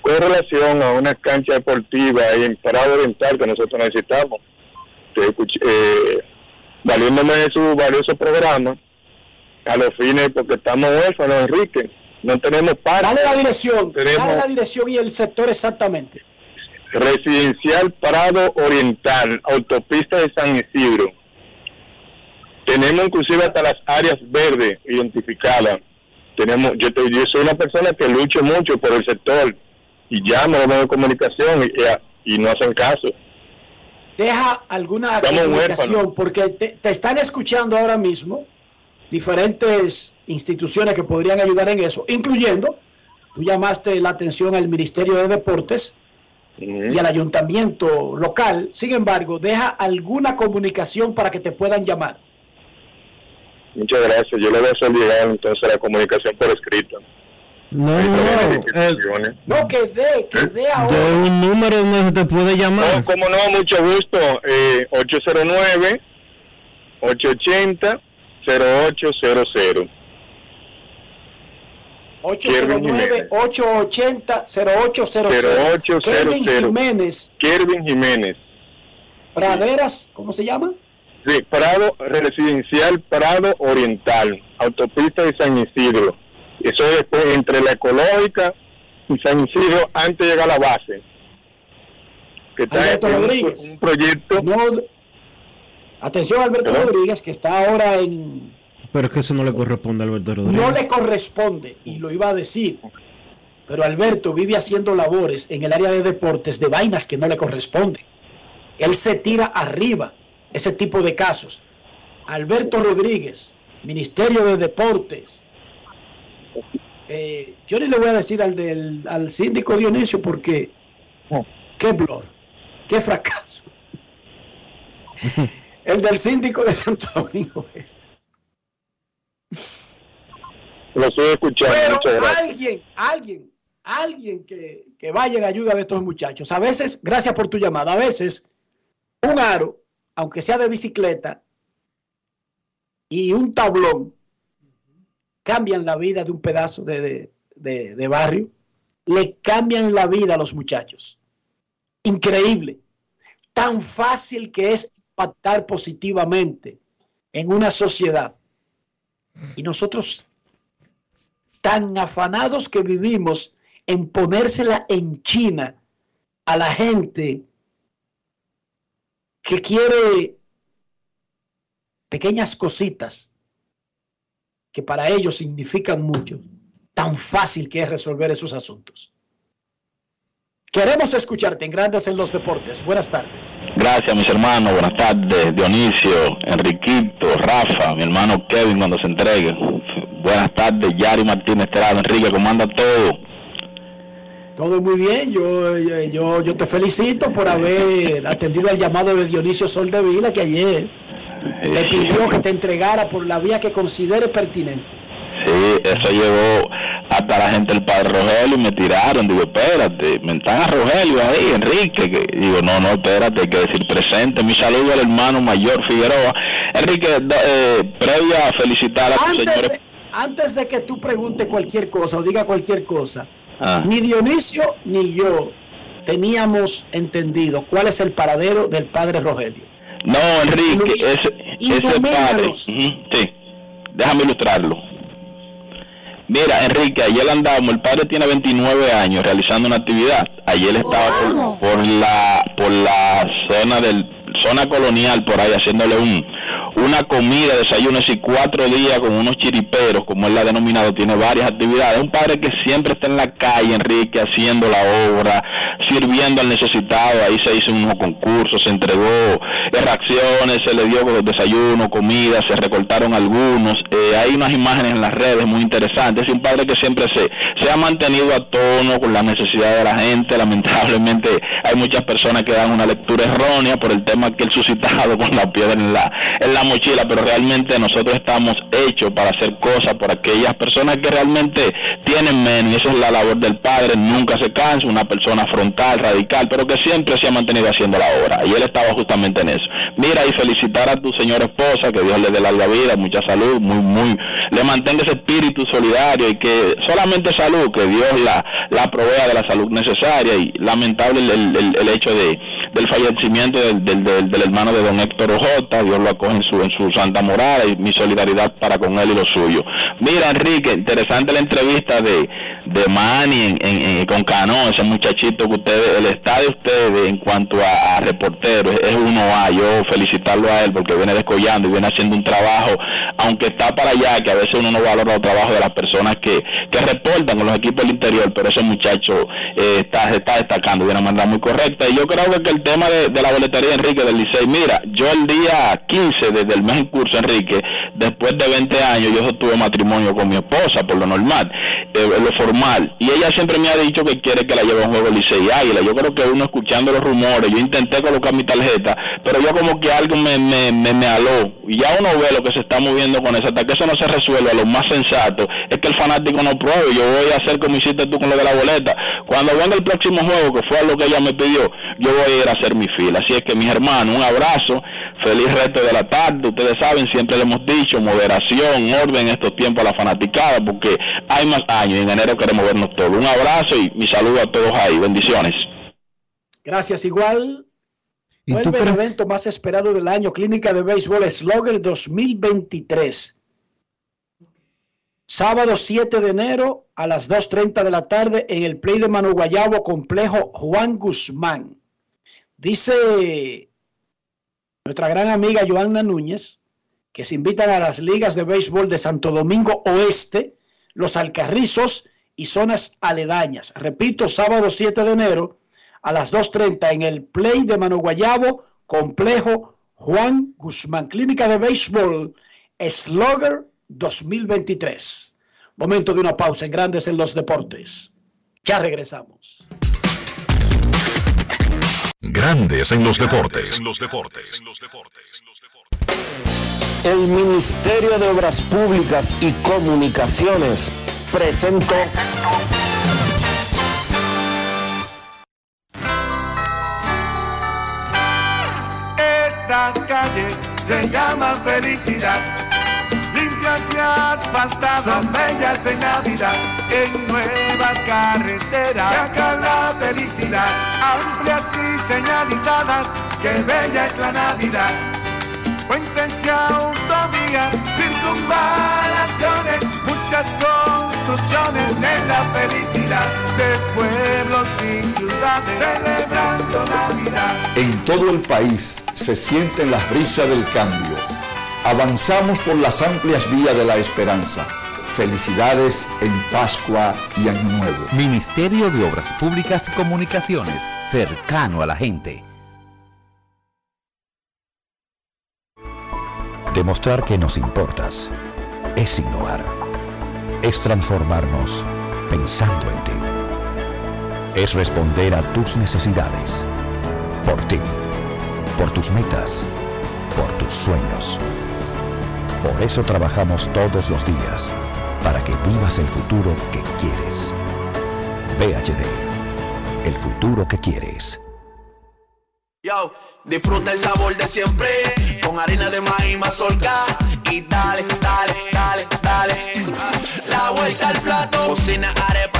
[SPEAKER 27] con relación a una cancha deportiva ahí en Parado Oriental que nosotros necesitamos. Que, eh, valiéndome de su valioso programa, a los fines, porque estamos huérfanos, Enrique, no tenemos parque.
[SPEAKER 4] Dale la dirección.
[SPEAKER 27] Tenemos
[SPEAKER 4] Dale la dirección y el sector exactamente.
[SPEAKER 27] Residencial Parado Oriental, autopista de San Isidro. Tenemos inclusive hasta las áreas verdes identificadas. Tenemos, yo, te- yo soy una persona que lucho mucho por el sector y llamo a los medios de comunicación y, y no hacen caso.
[SPEAKER 4] Deja alguna
[SPEAKER 27] Estamos
[SPEAKER 4] comunicación
[SPEAKER 27] huérfanos.
[SPEAKER 4] porque te, te están escuchando ahora mismo diferentes instituciones que podrían ayudar en eso, incluyendo, tú llamaste la atención al Ministerio de Deportes y al ayuntamiento local. Sin embargo, deja alguna comunicación para que te puedan llamar.
[SPEAKER 27] Muchas gracias. Yo le voy a hacer llegar entonces la comunicación por escrito.
[SPEAKER 1] No, no, eh,
[SPEAKER 4] No, que dé, que dé
[SPEAKER 1] de
[SPEAKER 4] ahora.
[SPEAKER 1] un número donde se te puede llamar.
[SPEAKER 27] No, como no, mucho gusto. Eh, 809 809-880-0800.
[SPEAKER 4] 809-880-0800. Kevin Jiménez.
[SPEAKER 27] Kevin Jiménez.
[SPEAKER 4] Praderas, ¿cómo se llama?
[SPEAKER 27] Sí, Prado Residencial Prado Oriental, autopista de San Isidro. Eso es después entre la ecológica y San Isidro antes de llegar a la base. Que está en un- proyecto.
[SPEAKER 4] No, atención, Alberto Rodríguez, que está ahora en.
[SPEAKER 1] Pero es que eso no le corresponde a Alberto Rodríguez.
[SPEAKER 4] No le corresponde, y lo iba a decir. Pero Alberto vive haciendo labores en el área de deportes de vainas que no le corresponden. Él se tira arriba ese tipo de casos. Alberto Rodríguez, Ministerio de Deportes. Eh, yo ni le voy a decir al, del, al síndico Dionisio porque qué bluff, qué fracaso. El del síndico de Santo Domingo Este.
[SPEAKER 27] Lo estoy escuchando.
[SPEAKER 4] Pero alguien, alguien, alguien que, que vaya en ayuda de estos muchachos. A veces, gracias por tu llamada, a veces un aro, aunque sea de bicicleta, y un tablón, cambian la vida de un pedazo de, de- de- de barrio. Le cambian la vida a los muchachos. Increíble. Tan fácil que es impactar positivamente en una sociedad. Y nosotros tan afanados que vivimos en ponérsela en China a la gente que quiere pequeñas cositas que para ellos significan mucho, tan fácil que es resolver esos asuntos. Queremos escucharte en Grandes en los Deportes. Buenas tardes.
[SPEAKER 28] Gracias, mis hermanos. Buenas tardes, Dionisio, Enriquito, Rafa, mi hermano Kevin cuando se entregue. Buenas tardes, Yari Martínez Estrada, Enrique, ¿cómo anda todo?
[SPEAKER 4] Todo muy bien, yo, yo, yo te felicito por haber atendido al llamado de Dionisio Soldevila que ayer te pidió que te entregara por la vía que considere pertinente.
[SPEAKER 28] Eso llegó hasta la gente del padre Rogelio y me tiraron. Digo, espérate, me están a Rogelio ahí, Enrique. que- digo, no, no, espérate, hay que decir presente. Mi saludo al hermano mayor Figueroa. Enrique, eh, previa a felicitar a tu
[SPEAKER 4] Antes
[SPEAKER 28] señor.
[SPEAKER 4] de, antes de que tú preguntes cualquier cosa o diga cualquier cosa,
[SPEAKER 28] Ah.
[SPEAKER 4] ni Dionisio ni yo teníamos entendido cuál es el paradero del padre Rogelio.
[SPEAKER 28] No, Enrique, ese, ese padre.
[SPEAKER 4] ilumínanos.
[SPEAKER 28] Ujú, Sí, déjame ilustrarlo. Mira, Enrique, ayer andábamos, el padre tiene 29 años realizando una actividad. Ayer estaba por, por la por la zona del zona colonial por ahí haciéndole un una comida, desayuno y cuatro días con unos chiriperos, como él la ha denominado, tiene varias actividades. Un padre que siempre está en la calle, Enrique, haciendo la obra, sirviendo al necesitado. Ahí se hizo unos concursos, se entregó reacciones, se le dio desayuno, comida, se recortaron algunos. Eh, hay unas imágenes en las redes muy interesantes. Es un padre que siempre se, se ha mantenido a tono con la necesidad de la gente. Lamentablemente hay muchas personas que dan una lectura errónea por el tema que él suscitado con la piedra en la, en la mochila, pero realmente nosotros estamos hechos para hacer cosas por aquellas personas que realmente tienen menos, y esa es la labor del padre, nunca se cansa, una persona frontal, radical, pero que siempre se ha mantenido haciendo la obra, y él estaba justamente en eso. Mira, y felicitar a tu señora esposa, que Dios le dé larga vida, mucha salud, muy, muy, le mantenga ese espíritu solidario y que solamente salud, que Dios la, la provea de la salud necesaria, y lamentable el, el- hecho de, del fallecimiento del, del- del- del hermano de don Héctor Ojota, Dios lo acoge en su, en su santa morada y mi solidaridad para con él y lo suyo. Mira Enrique, interesante la entrevista de, de Manny en- con Cano, ese muchachito que ustedes, el estado de ustedes en cuanto a, reporteros es uno A, yo felicitarlo a él porque viene descollando y viene haciendo un trabajo, aunque está para allá, que a veces uno no valora el trabajo de las personas que, que reportan con los equipos del interior, pero ese muchacho eh, está, se está destacando de una manera muy correcta. Y yo creo que, el tema de, la boletería, Enrique, del Licey, mira, yo el día 15 desde el mes en curso, Enrique, después de 20 años, yo tuve matrimonio con mi esposa, por lo normal, eh, lo formal, y ella siempre me ha dicho que quiere que la lleve a un juego Licey y Águila. Yo creo que uno escuchando los rumores, yo intenté colocar mi tarjeta, pero yo como que algo me, me, me, me aló, y ya uno ve lo que se está moviendo con eso, hasta que eso no se resuelva, lo más sensato es que el fanático no pruebe, yo voy a hacer como hiciste tú con lo de la boleta. Cuando venga el próximo juego, que fue lo que ella me pidió, yo voy a ir a hacer mi fila. Así es que mis hermanos, un abrazo, Feliz resto de la tarde. Ustedes saben, siempre le hemos dicho, moderación, orden en estos tiempos a la fanaticada, porque hay más años y en enero queremos vernos todos. Un abrazo y mi saludo a todos ahí. Bendiciones.
[SPEAKER 4] Gracias, igual. Vuelve el evento más esperado del año, Clínica de Béisbol Slogger 2023. Sábado 7 de enero a las 2.30 de la tarde en el Play de Manu Guayabo, complejo Juan Guzmán. Dice nuestra gran amiga Joana Núñez que se invitan a las ligas de béisbol de Santo Domingo Oeste, Los Alcarrizos y zonas aledañas. Repito, sábado 7 de enero a las 2.30 en el Play de Manu Guayabo, complejo Juan Guzmán. Clínica de béisbol Slogger 2023. Momento de una pausa en Grandes en los Deportes. Ya regresamos.
[SPEAKER 3] Grandes en los deportes.
[SPEAKER 22] El Ministerio de Obras Públicas y Comunicaciones presentó.
[SPEAKER 13] Estas calles se llaman felicidad limpias y asfaltadas, bellas en Navidad, en nuevas carreteras, acá la felicidad, amplias y señalizadas, que bella es la Navidad. Puentes y autovías, circunvalaciones, muchas construcciones en la felicidad de pueblos y ciudades, celebrando Navidad.
[SPEAKER 14] En todo el país se sienten las brisas del cambio Avanzamos por las amplias vías de la esperanza. Felicidades en Pascua y Año Nuevo.
[SPEAKER 15] Ministerio de Obras Públicas y Comunicaciones, cercano a la gente.
[SPEAKER 29] Demostrar que nos importas es innovar. Es transformarnos pensando en ti. Es responder a tus necesidades. Por ti. Por tus metas. Por tus sueños. Por eso trabajamos todos los días, para que vivas el futuro que quieres. VHD, el futuro que quieres.
[SPEAKER 16] Yo, disfruta el sabor de siempre, con harina de maíz mazorca y dale, dale, dale, dale. La vuelta al plato, cocina arepa,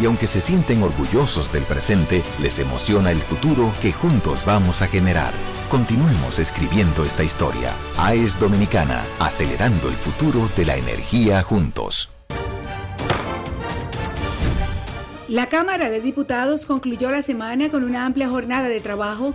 [SPEAKER 29] Y aunque se sienten orgullosos del presente, les emociona el futuro que juntos vamos a generar. Continuemos escribiendo esta historia. AES Dominicana, acelerando el futuro de la energía juntos.
[SPEAKER 30] La Cámara de Diputados concluyó la semana con una amplia jornada de trabajo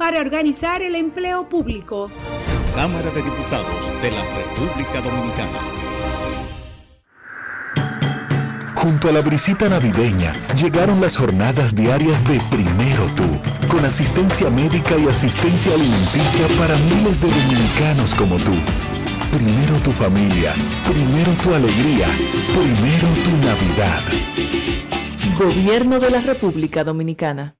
[SPEAKER 30] para organizar el empleo público.
[SPEAKER 31] Cámara de Diputados de la República Dominicana.
[SPEAKER 19] Junto a la brisita navideña llegaron las jornadas diarias de Primero Tú, con asistencia médica y asistencia alimenticia para miles de dominicanos como tú. Primero tu familia, primero tu alegría, primero tu Navidad.
[SPEAKER 32] Gobierno de la República Dominicana.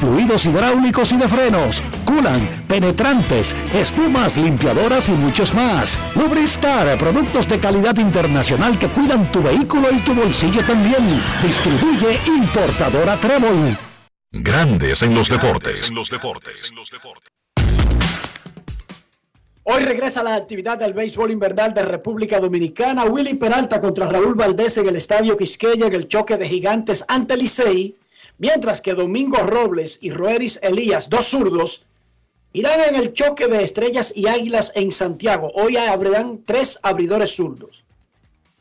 [SPEAKER 33] fluidos hidráulicos y de frenos, culan, penetrantes, espumas, limpiadoras y muchos más. Lubristar, productos de calidad internacional que cuidan tu vehículo y tu bolsillo también. Distribuye importadora Trébol.
[SPEAKER 3] Grandes en los deportes.
[SPEAKER 4] Hoy regresa la actividad del béisbol invernal de República Dominicana. Willy Peralta contra Raúl Valdés en el Estadio Quisqueya en el choque de gigantes ante Licey Mientras que Domingo Robles y Roeris Elías, dos zurdos, irán en el choque de estrellas y águilas en Santiago. Hoy abrirán tres abridores zurdos.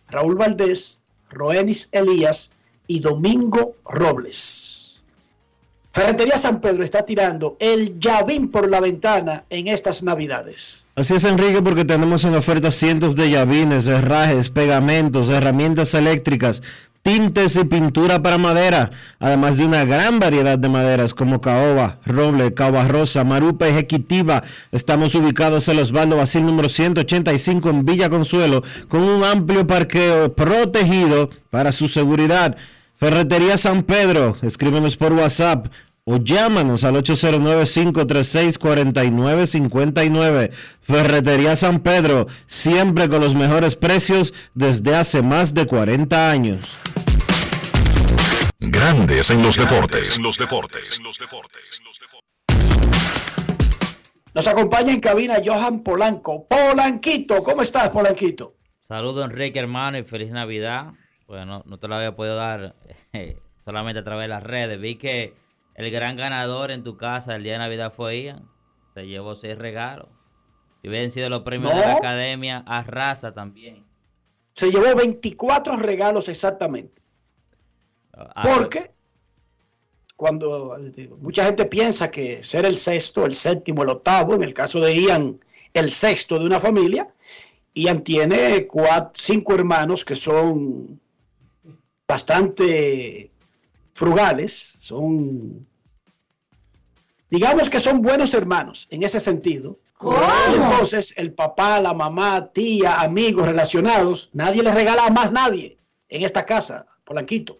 [SPEAKER 4] Raúl Valdés, Roeris Elías y Domingo Robles. Ferretería San Pedro está tirando el llavín por la ventana en estas navidades.
[SPEAKER 1] Así es, Enrique, porque tenemos en oferta cientos de llavines, herrajes, pegamentos, herramientas eléctricas, tintes y pintura para madera, además de una gran variedad de maderas como caoba, roble, caoba rosa, marupa ejecutiva. Estamos ubicados en los Osvaldo Basil número 185 en Villa Consuelo, con un amplio parqueo protegido para su seguridad. Ferretería San Pedro, escríbenos por WhatsApp o llámanos al 809-536-4959. Ferretería San Pedro, siempre con los mejores precios desde hace más de 40 años.
[SPEAKER 3] Grandes en los deportes.
[SPEAKER 4] En los deportes. Nos acompaña en cabina Johan Polanco. Polanquito, ¿cómo estás, Polanquito?
[SPEAKER 34] Saludos, Enrique, hermano, y feliz Navidad. Bueno, no te lo había podido dar eh, solamente a través de las redes. Vi que el gran ganador en tu casa el día de Navidad fue Ian. Se llevó seis regalos. Y hubiesen sido los premios de la academia, arrasa también.
[SPEAKER 4] Se llevó 24 regalos exactamente. Ah, Porque cuando mucha gente piensa que ser el sexto, el séptimo, el octavo, en el caso de Ian, el sexto de una familia, Ian tiene cuatro, cinco hermanos que son bastante frugales, son digamos que son buenos hermanos en ese sentido. entonces el papá, la mamá, tía, amigos relacionados, nadie le regala a más nadie en esta casa, Polanquito.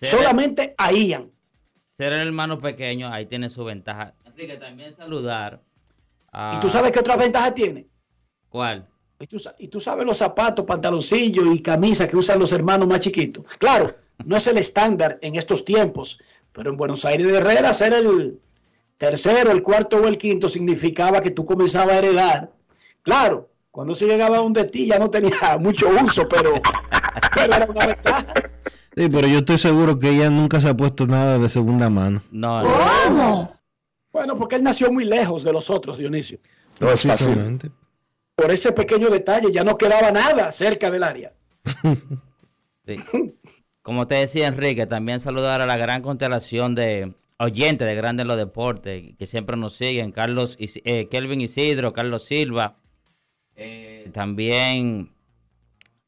[SPEAKER 4] Solamente a Ian.
[SPEAKER 34] Ser el hermano pequeño, ahí tiene su ventaja. Enrique, también saludar.
[SPEAKER 4] ¿Y tú sabes qué otra ventaja tiene?
[SPEAKER 34] ¿Cuál?
[SPEAKER 4] Y tú, y tú sabes los zapatos, pantaloncillos y camisas que usan los hermanos más chiquitos. Claro, no es el estándar en estos tiempos, pero en Buenos Aires de Herrera ser el, tercero, el cuarto o el quinto significaba que tú comenzabas a heredar. Claro, cuando se llegaba a un de ti ya no tenía mucho uso, pero, era una ventaja.
[SPEAKER 1] Sí, pero yo estoy seguro que ella nunca se ha puesto nada de segunda mano.
[SPEAKER 34] No,
[SPEAKER 4] ¿Cómo? Bueno, porque él nació muy lejos de los otros, Dionisio.
[SPEAKER 35] No es fácil.
[SPEAKER 4] Por ese pequeño detalle ya no quedaba nada cerca del área.
[SPEAKER 34] Como te decía Enrique, también saludar a la gran constelación de oyentes de Grandes los Deportes, que siempre nos siguen, Carlos, eh, Kelvin Isidro, Carlos Silva, eh, también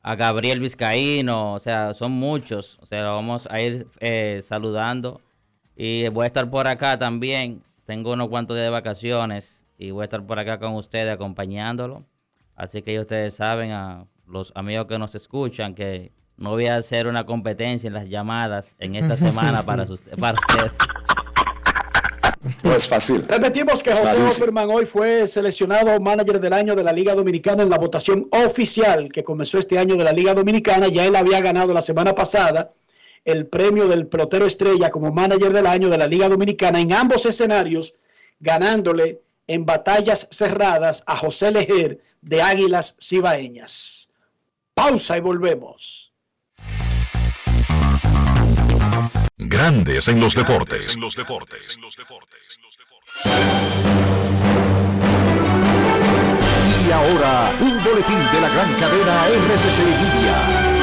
[SPEAKER 34] a Gabriel Vizcaíno, o sea, son muchos, o sea, vamos a ir eh, saludando. Y voy a estar por acá también, tengo unos cuantos días de vacaciones y voy a estar por acá con ustedes acompañándolo, así que ustedes saben a los amigos que nos escuchan que no voy a hacer una competencia en las llamadas en esta semana para, para ustedes.
[SPEAKER 14] No es fácil.
[SPEAKER 4] Repetimos que
[SPEAKER 14] Es
[SPEAKER 4] José. Opperman hoy fue seleccionado manager del año de la Liga Dominicana en la votación oficial que comenzó este año de la Liga Dominicana. Ya él había ganado la semana pasada el premio del pelotero estrella como manager del año de la Liga Dominicana en ambos escenarios, ganándole en batallas cerradas a José Lejer de Águilas Cibaeñas. Pausa y volvemos.
[SPEAKER 36] Grandes en los deportes.
[SPEAKER 33] Y ahora, un boletín de la gran cadena RCC Media.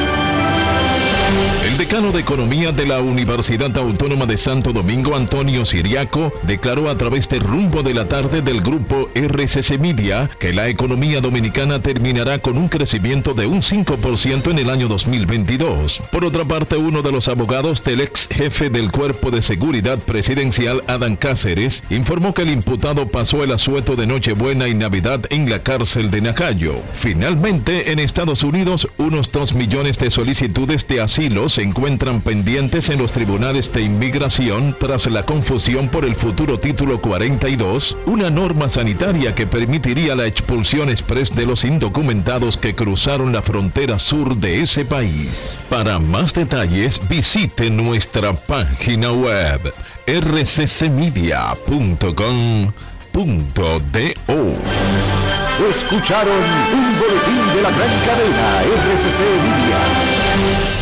[SPEAKER 3] El decano de Economía de la Universidad Autónoma de Santo Domingo, Antonio Siriaco, declaró a través de Rumbo de la Tarde del grupo RCC Media que la economía dominicana terminará con un crecimiento de un 5% en el año 2022. Por otra parte, uno de los abogados del ex jefe del Cuerpo de Seguridad Presidencial, Adán Cáceres, informó que el imputado pasó el asueto de Nochebuena y Navidad en la cárcel de Nacayo. Finalmente, en Estados Unidos, unos 2 millones de solicitudes de asilo se encuentran pendientes en los tribunales de inmigración tras la confusión por el futuro título 42, una norma sanitaria que permitiría la expulsión express de los indocumentados que cruzaron la frontera sur de ese país. Para más detalles, visite nuestra página web rccmedia.com.do.
[SPEAKER 33] Escucharon un boletín de la gran cadena RCC Media.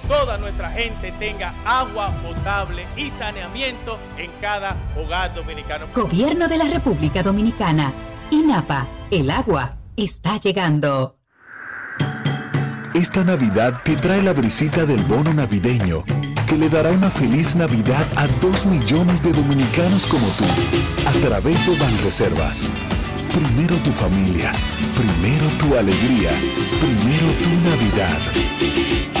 [SPEAKER 37] toda nuestra gente tenga agua potable y saneamiento en cada hogar dominicano.
[SPEAKER 38] Gobierno de la República Dominicana. INAPA. El agua está llegando.
[SPEAKER 21] Esta Navidad te trae la brisita del bono navideño, que le dará una feliz Navidad a dos millones de dominicanos como tú, a través de Banreservas. Primero tu familia, primero tu alegría, primero tu Navidad.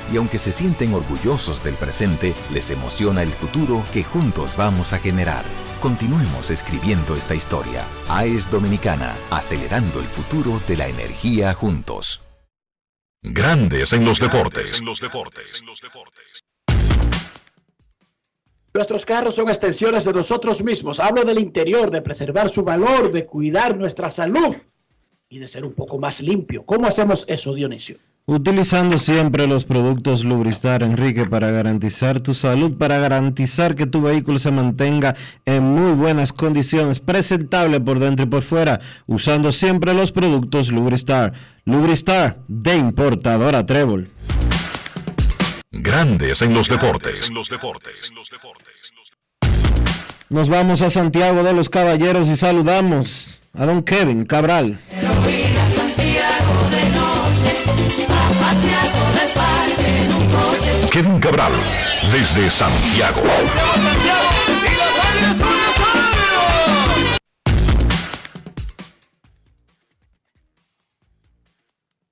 [SPEAKER 39] Y aunque se sienten orgullosos del presente, les emociona el futuro que juntos vamos a generar. Continuemos escribiendo esta historia. AES Dominicana, acelerando el futuro de la energía juntos.
[SPEAKER 3] Grandes en los deportes.
[SPEAKER 4] Nuestros carros son extensiones de nosotros mismos. Hablo del interior, de preservar su valor, de cuidar nuestra salud y de ser un poco más limpio. ¿Cómo hacemos eso, Dionisio?
[SPEAKER 1] Utilizando siempre los productos Lubristar, Enrique, para garantizar tu salud, para garantizar que tu vehículo se mantenga en muy buenas condiciones, presentable por dentro y por fuera, usando siempre los productos Lubristar. Lubristar, de importadora Trébol.
[SPEAKER 3] Grandes en los deportes.
[SPEAKER 1] Nos vamos a Santiago de los Caballeros y saludamos a don Kevin Cabral.
[SPEAKER 3] Kevin Cabral, desde Santiago.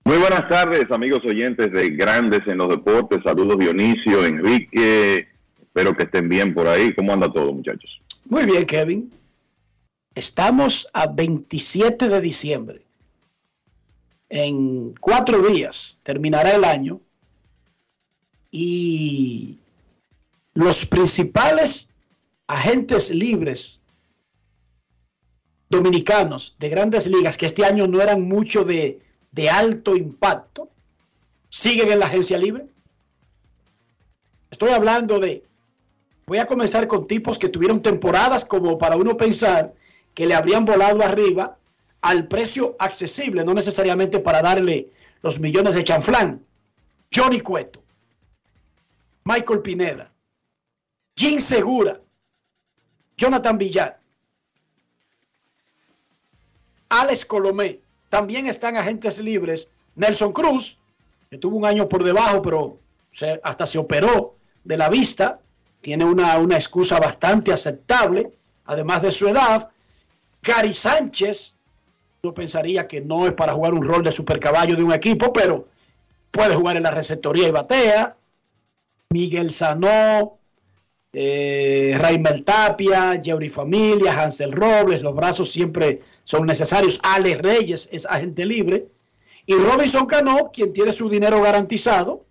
[SPEAKER 40] Muy buenas tardes, amigos oyentes de Grandes en los Deportes. Saludos Dionisio, Enrique. Espero que estén bien por ahí. ¿Cómo anda todo, muchachos?
[SPEAKER 4] Muy bien, Kevin. Estamos a 27 de diciembre. En cuatro días terminará el año y los principales agentes libres dominicanos de grandes ligas, que este año no eran mucho de, de alto impacto, siguen en la agencia libre. Estoy hablando de, voy a comenzar con tipos que tuvieron temporadas como para uno pensar que le habrían volado arriba al precio accesible, no necesariamente para darle los millones de chanflán. Johnny Cueto, Michael Pineda, Jim Segura, Jonathan Villar, Alex Colomé, también están agentes libres. Nelson Cruz, que tuvo un año por debajo, pero hasta se operó de la vista, tiene una, una excusa bastante aceptable, además de su edad. Gary Sánchez, yo pensaría que no es para jugar un rol de supercaballo de un equipo, pero puede jugar en la receptoría y batea. Miguel Sanó, eh, Raimel Tapia, Yeuri Familia, Hansel Robles, los brazos siempre son necesarios. Ale Reyes es agente libre. Y Robinson Cano, quien tiene su dinero garantizado,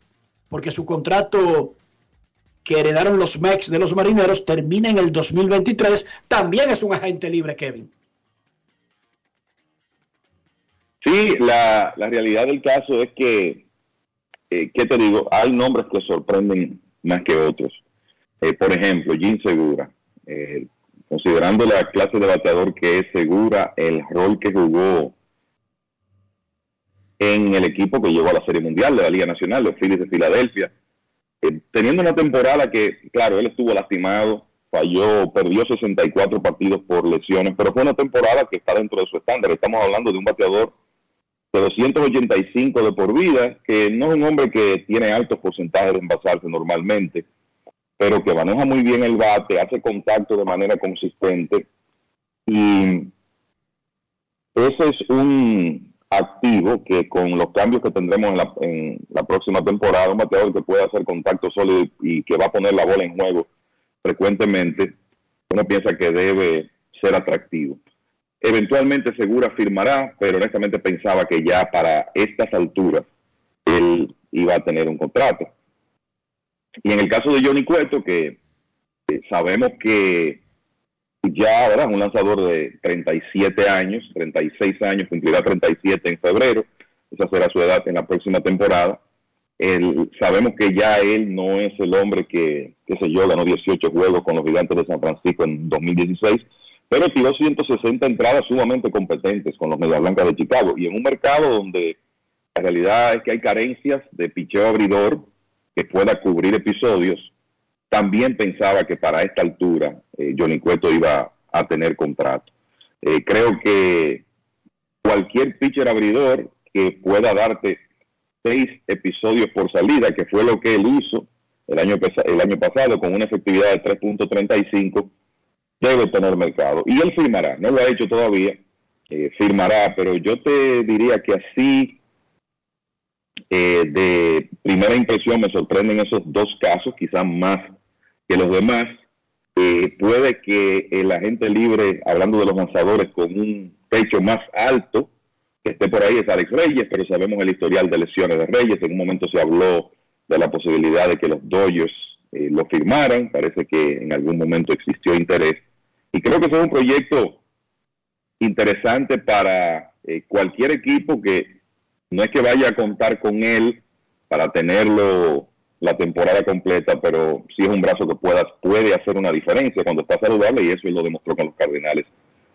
[SPEAKER 4] porque su contrato que heredaron los Mex de los marineros termina en el 2023, también es un agente libre, Kevin.
[SPEAKER 40] Sí, la, la realidad del caso es que, eh, ¿qué te digo? Hay nombres que sorprenden más que otros. Eh, por ejemplo, Jim Segura, eh, considerando la clase de bateador que es Segura, el rol que jugó en el equipo que llegó a la Serie Mundial de la Liga Nacional, los Phillies de Filadelfia, eh, teniendo una temporada que, claro, él estuvo lastimado, falló, perdió 64 partidos por lesiones, pero fue una temporada que está dentro de su estándar. Estamos hablando de un bateador de 285 de por vida, que no es un hombre que tiene altos porcentajes de envasarse normalmente, pero que maneja muy bien el bate, hace contacto de manera consistente y ese es un activo que con los cambios que tendremos en la, en la próxima temporada, un bateador que puede hacer contacto sólido y que va a poner la bola en juego frecuentemente, uno piensa que debe ser atractivo. Eventualmente Segura firmará, pero honestamente pensaba que ya para estas alturas él iba a tener un contrato. Y en el caso de Johnny Cueto, que eh, sabemos que ya es un lanzador de 37 años, 36 años, cumplirá 37 en febrero, esa será su edad en la próxima temporada. sabemos que ya él no es el hombre que, qué sé yo, ganó 18 juegos con los gigantes de San Francisco en 2016, pero tiró 160 entradas sumamente competentes con los Medias Blancas de Chicago. Y en un mercado donde la realidad es que hay carencias de picheo abridor, que pueda cubrir episodios, también pensaba que para esta altura eh, Johnny Cueto iba a tener contrato. Eh, creo que cualquier pitcher abridor que pueda darte seis episodios por salida, que fue lo que él hizo el año, el año pasado con una efectividad de 3.35, debe tener mercado. Y él firmará, no lo ha hecho todavía, eh, firmará, pero yo te diría que así eh, de primera impresión me sorprenden esos dos casos, quizás más que los demás. Eh, puede que el agente libre, hablando de los lanzadores, con un techo más alto, que esté por ahí es Alex Reyes, pero sabemos el historial de lesiones de Reyes. En un momento se habló de la posibilidad de que los Dodgers eh, lo firmaran. Parece que en algún momento existió interés. Y creo que es un proyecto interesante para cualquier equipo que no es que vaya a contar con él para tenerlo la temporada completa, pero sí es un brazo que pueda, puede hacer una diferencia cuando está saludable y eso él lo demostró con los Cardinales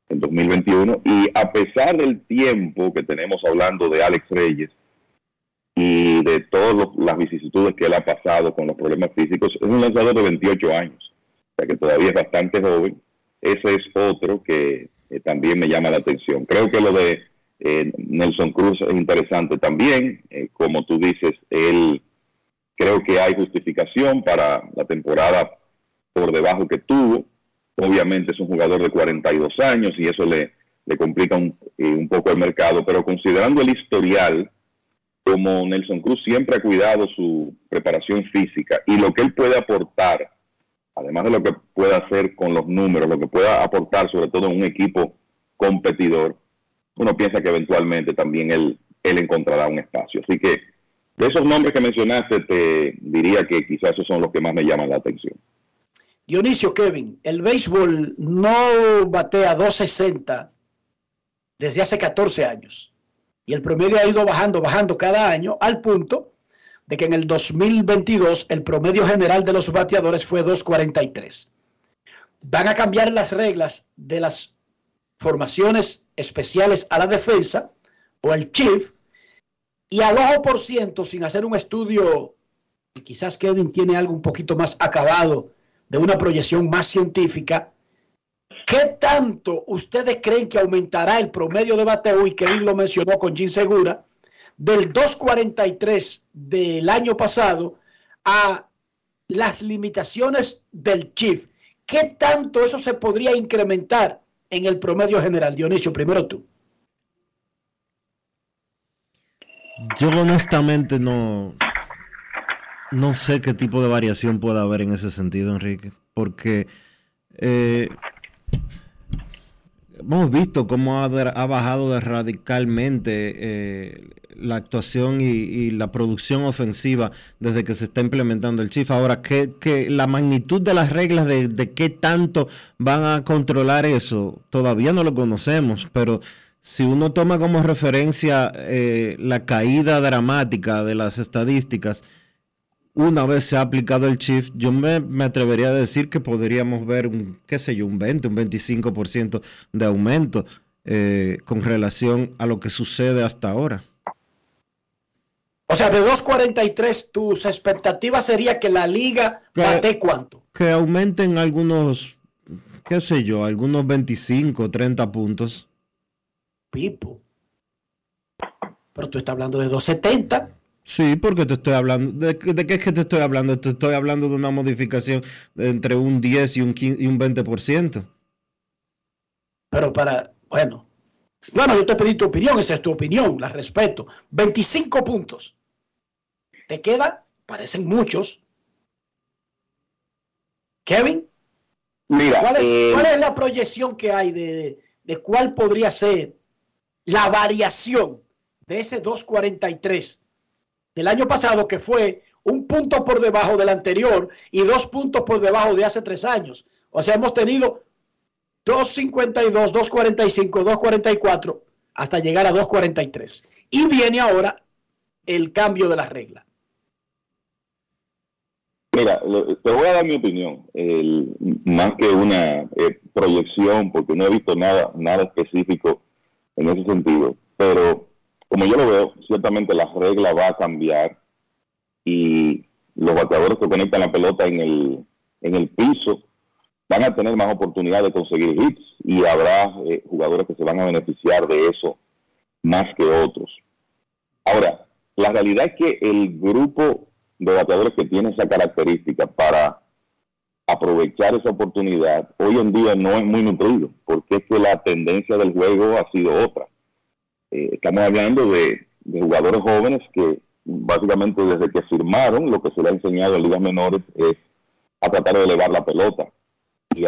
[SPEAKER 40] en 2021. Y a pesar del tiempo que tenemos hablando de Alex Reyes y de todas las vicisitudes que él ha pasado con los problemas físicos, es un lanzador de 28 años, o sea que todavía es bastante joven. Ese es otro que eh, también me llama la atención. Creo que lo de eh, Nelson Cruz es interesante también, eh, como tú dices, él creo que hay justificación para la temporada por debajo que tuvo. Obviamente es un jugador de 42 años y eso le, le complica un, un poco el mercado, pero considerando el historial, como Nelson Cruz siempre ha cuidado su preparación física y lo que él puede aportar, además de lo que puede hacer con los números, lo que pueda aportar sobre todo en un equipo competidor, uno piensa que eventualmente también él, él encontrará un espacio. Así que de esos nombres que mencionaste, te diría que quizás esos son los que más me llaman la atención.
[SPEAKER 4] Dionisio Kevin, el béisbol no batea 260 desde hace 14 años. Y el promedio ha ido bajando, bajando cada año, al punto de que en el 2022 el promedio general de los bateadores fue 243. Van a cambiar las reglas de las formaciones especiales a la defensa o el chief y al ojo por ciento sin hacer un estudio y quizás Kevin tiene algo un poquito más acabado de una proyección más científica ¿qué tanto ustedes creen que aumentará el promedio de bateo? y Kevin lo mencionó con Jim Segura del 2.43 del año pasado a las limitaciones del chief ¿qué tanto eso se podría incrementar en el promedio general. Dionisio, primero tú.
[SPEAKER 1] Yo honestamente no, no sé qué tipo de variación puede haber en ese sentido, Enrique, porque eh, hemos visto cómo ha, bajado radicalmente eh, la actuación y, la producción ofensiva desde que se está implementando el Chief. Ahora, que, la magnitud de las reglas de, qué tanto van a controlar eso, todavía no lo conocemos, pero si uno toma como referencia eh, la caída dramática de las estadísticas, una vez se ha aplicado el Chief, yo me, me, atrevería a decir que podríamos ver un, qué sé yo, un 20, un 25% de aumento eh, con relación a lo que sucede hasta ahora.
[SPEAKER 4] O sea, de 2.43, tus expectativas sería que la liga bate cuánto?
[SPEAKER 1] Que aumenten algunos, qué sé yo, algunos 25, 30 puntos.
[SPEAKER 4] Pipo. Pero tú estás hablando de 2.70.
[SPEAKER 1] Sí, porque te estoy hablando. ¿De, qué es que te estoy hablando? Te estoy hablando de una modificación entre un 10 y un, 15, y un 20%.
[SPEAKER 4] Pero para. Bueno. Bueno, yo te pedí tu opinión, esa es tu opinión, la respeto. 25 puntos. ¿Te queda? Parecen muchos. Kevin,
[SPEAKER 40] Mira,
[SPEAKER 4] ¿cuál es,
[SPEAKER 40] eh,
[SPEAKER 4] ¿cuál es la proyección que hay de, de, cuál podría ser la variación de ese 243 del año pasado, que fue un punto por debajo del anterior y dos puntos por debajo de hace tres años? O sea, hemos tenido 252, 245, 244 hasta llegar a 243. Y viene ahora el cambio de la regla.
[SPEAKER 40] Mira, te voy a dar mi opinión, más que una eh, proyección, porque no he visto nada, nada específico en ese sentido. Pero como yo lo veo, ciertamente la regla va a cambiar y los bateadores que conectan la pelota en el, en el piso van a tener más oportunidad de conseguir hits y habrá eh, jugadores que se van a beneficiar de eso más que otros. Ahora, la realidad es que el grupo de bateadores que tiene esa característica para aprovechar esa oportunidad hoy en día no es muy nutrido, porque es que la tendencia del juego ha sido otra. Eh, estamos hablando de, de, jugadores jóvenes que básicamente desde que firmaron lo que se le ha enseñado en ligas menores es a tratar de elevar la pelota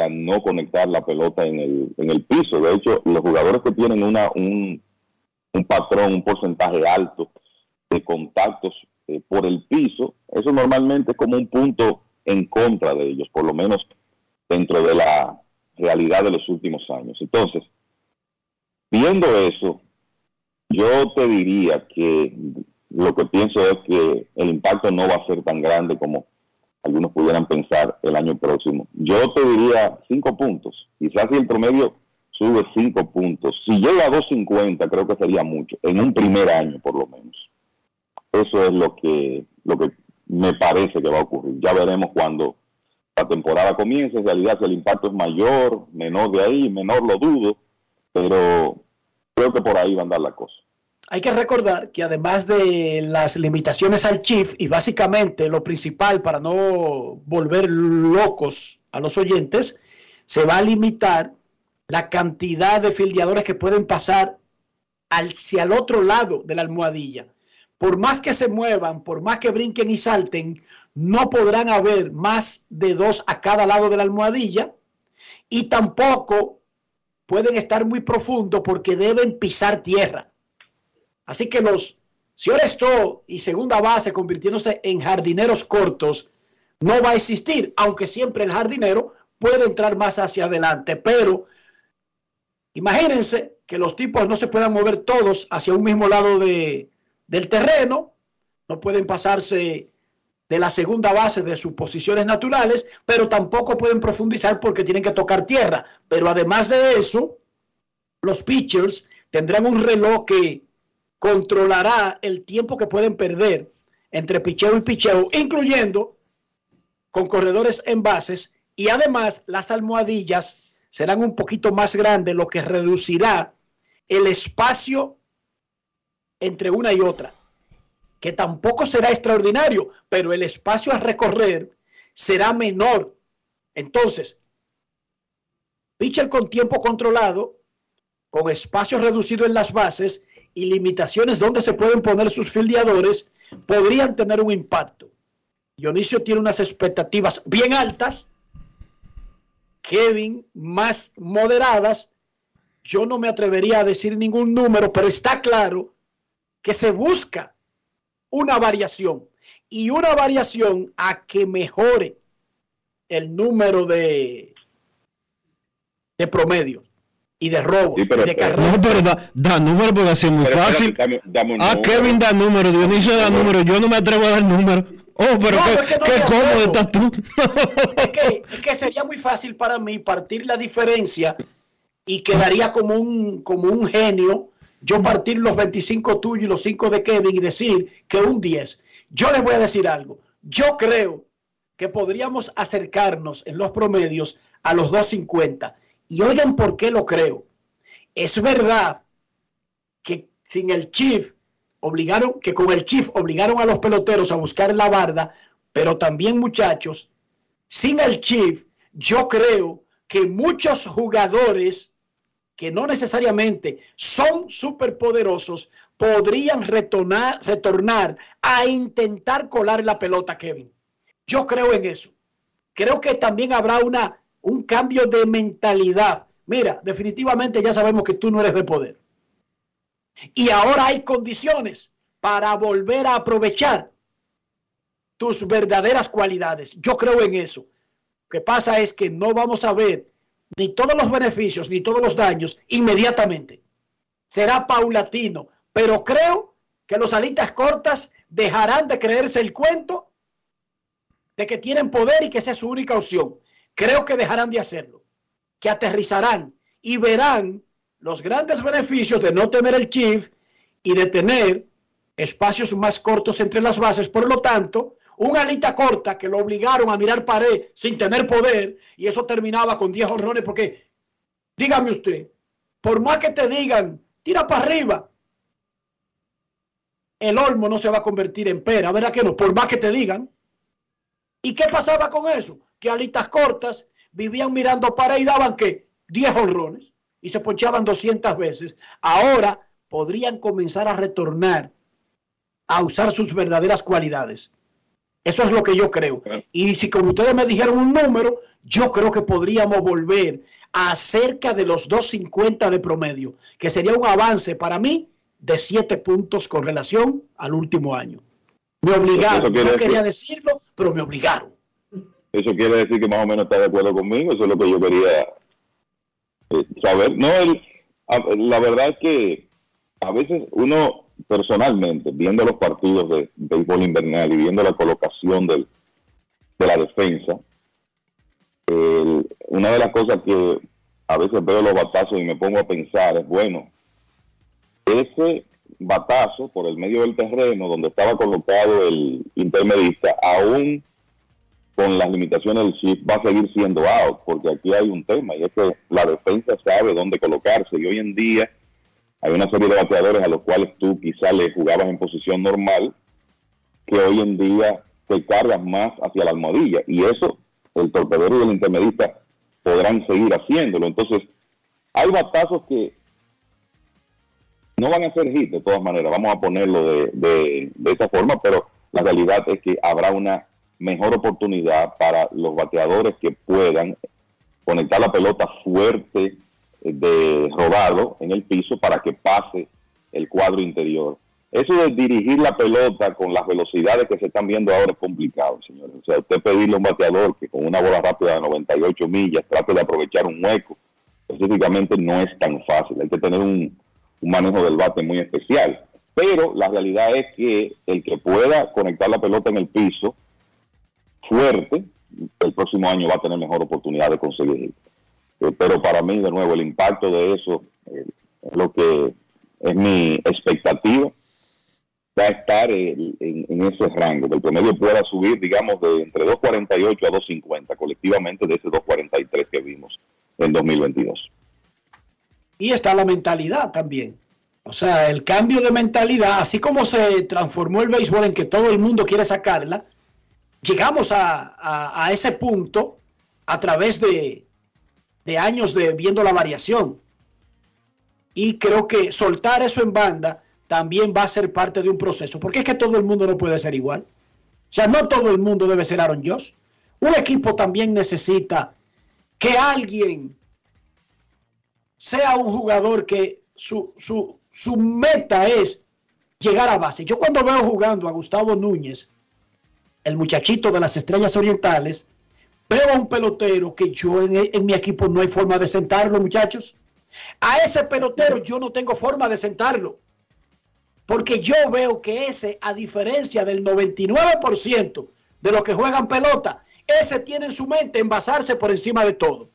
[SPEAKER 40] no conectar la pelota en el, en el piso. De hecho, los jugadores que tienen una, un, un patrón, un porcentaje alto de contactos eh, por el piso, eso normalmente es como un punto en contra de ellos, por lo menos dentro de la realidad de los últimos años. Entonces, viendo eso, yo te diría que lo que pienso es que el impacto no va a ser tan grande como algunos pudieran pensar el año próximo. Yo te diría cinco puntos. Quizás si el promedio sube cinco puntos, si llega a 2.50 creo que sería mucho, en un primer año por lo menos. Eso es lo que, lo que me parece que va a ocurrir. Ya veremos cuando la temporada comience, en realidad si el impacto es mayor, menor de ahí, menor lo dudo, pero creo que por ahí va a andar la cosa.
[SPEAKER 4] Hay que recordar que además de las limitaciones al chief y básicamente lo principal para no volver locos a los oyentes, se va a limitar la cantidad de fildeadores que pueden pasar hacia el otro lado de la almohadilla. Por más que se muevan, por más que brinquen y salten, no podrán haber más de dos a cada lado de la almohadilla y tampoco pueden estar muy profundo porque deben pisar tierra. Así que los señores y segunda base convirtiéndose en jardineros cortos no va a existir, aunque siempre el jardinero puede entrar más hacia adelante. Pero imagínense que los tipos no se puedan mover todos hacia un mismo lado de, del terreno, no pueden pasarse de la segunda base de sus posiciones naturales, pero tampoco pueden profundizar porque tienen que tocar tierra. Pero además de eso, los pitchers tendrán un reloj que controlará el tiempo que pueden perder entre picheo y picheo, incluyendo con corredores en bases, y además las almohadillas serán un poquito más grandes, lo que reducirá el espacio entre una y otra, que tampoco será extraordinario, pero el espacio a recorrer será menor. Entonces, pitcher con tiempo controlado, con espacio reducido en las bases y limitaciones donde se pueden poner sus fildeadores, podrían tener un impacto. Dionisio tiene unas expectativas bien altas, Kevin más moderadas. Yo no me atrevería a decir ningún número, pero está claro que se busca una variación y una variación a que mejore el número de, de promedio y de robos y de carreras.
[SPEAKER 1] No, pero da, número porque así es muy fácil. ah, Kevin da número, Dionisio da número, yo no me atrevo a dar número. Oh, pero qué, cómodo estás tú.
[SPEAKER 4] es, que, es que sería muy fácil para mí partir la diferencia y quedaría como un, como un genio yo partir los 25 tuyos y los 5 de Kevin y decir que un 10. Yo les voy a decir algo. Yo creo que podríamos acercarnos en los promedios a los 250. Y oigan por qué lo creo. Es verdad que sin el Chief obligaron, que con el Chief obligaron a los peloteros a buscar la barda, pero también muchachos, sin el Chief, yo creo que muchos jugadores que no necesariamente son superpoderosos, podrían retornar, retornar a intentar colar la pelota, Kevin. Yo creo en eso. Creo que también habrá una, un cambio de mentalidad. Mira, definitivamente ya sabemos que tú no eres de poder. Y ahora hay condiciones para volver a aprovechar tus verdaderas cualidades. Yo creo en eso. Lo que pasa es que no vamos a ver ni todos los beneficios ni todos los daños inmediatamente. Será paulatino, pero creo que los alitas cortas dejarán de creerse el cuento de que tienen poder y que esa es su única opción. Creo que dejarán de hacerlo, que aterrizarán y verán los grandes beneficios de no tener el chief y de tener espacios más cortos entre las bases. Por lo tanto, un alita corta que lo obligaron a mirar pared sin tener poder y eso terminaba con 10 horrores porque, dígame usted, por más que te digan, tira para arriba, el olmo no se va a convertir en pera, ¿verdad que no? Por más que te digan. ¿Y qué pasaba con eso? Que alitas cortas vivían mirando para y daban que 10 honrones y se ponchaban 200 veces. Ahora podrían comenzar a retornar a usar sus verdaderas cualidades. Eso es lo que yo creo. Y si como ustedes me dijeron un número, yo creo que podríamos volver a cerca de los 250 de promedio, que sería un avance para mí de 7 puntos con relación al último año. Me obligaron, no quería decirlo, pero me obligaron.
[SPEAKER 40] Eso quiere decir que más o menos está de acuerdo conmigo, eso es lo que yo quería eh, saber. No, la verdad es que a veces uno personalmente, viendo los partidos de béisbol invernal y viendo la colocación del, de la defensa, una de las cosas que a veces veo los batazos y me pongo a pensar es, bueno, ese batazo por el medio del terreno donde estaba colocado el intermedista, aún con las limitaciones del chip, va a seguir siendo out, porque aquí hay un tema y es que la defensa sabe dónde colocarse y hoy en día hay una serie de bateadores a los cuales tú quizá le jugabas en posición normal, que hoy en día te cargas más hacia la almohadilla. Y eso, el torpedero y el intermedista podrán seguir haciéndolo. Entonces, hay batazos que no van a ser hit de todas maneras, vamos a ponerlo de, de, de esa forma, pero la realidad es que habrá una mejor oportunidad para los bateadores que puedan conectar la pelota fuerte de rodado en el piso para que pase el cuadro interior. Eso de dirigir la pelota con las velocidades que se están viendo ahora es complicado, señores. O sea, usted pedirle a un bateador que con una bola rápida de 98 millas trate de aprovechar un hueco, específicamente no es tan fácil. Hay que tener un, un manejo del bate muy especial. Pero la realidad es que el que pueda conectar la pelota en el piso fuerte, el próximo año va a tener mejor oportunidad de conseguir eh, pero para mí, de nuevo, el impacto de eso eh, es lo que es mi expectativa. Va a estar en, ese rango, que el promedio pueda subir, digamos, de entre 2.48 a 2.50, colectivamente de ese 2.43 que vimos en 2022.
[SPEAKER 4] Y está la mentalidad también. O sea, el cambio de mentalidad, así como se transformó el béisbol en que todo el mundo quiere sacarla, llegamos a ese punto a través de, años de viendo la variación. Y creo que soltar eso en banda también va a ser parte de un proceso, porque es que todo el mundo no puede ser igual. O sea, no todo el mundo debe ser Aaron Josh. Un equipo también necesita que alguien sea un jugador que su, su, su meta es llegar a base. Yo cuando veo jugando a Gustavo Núñez, el muchachito de las Estrellas Orientales, veo a un pelotero que yo en, mi equipo no hay forma de sentarlo, muchachos. A ese pelotero yo no tengo forma de sentarlo. Porque yo veo que ese, a diferencia del 99% de los que juegan pelota, ese tiene en su mente envasarse por encima de todo.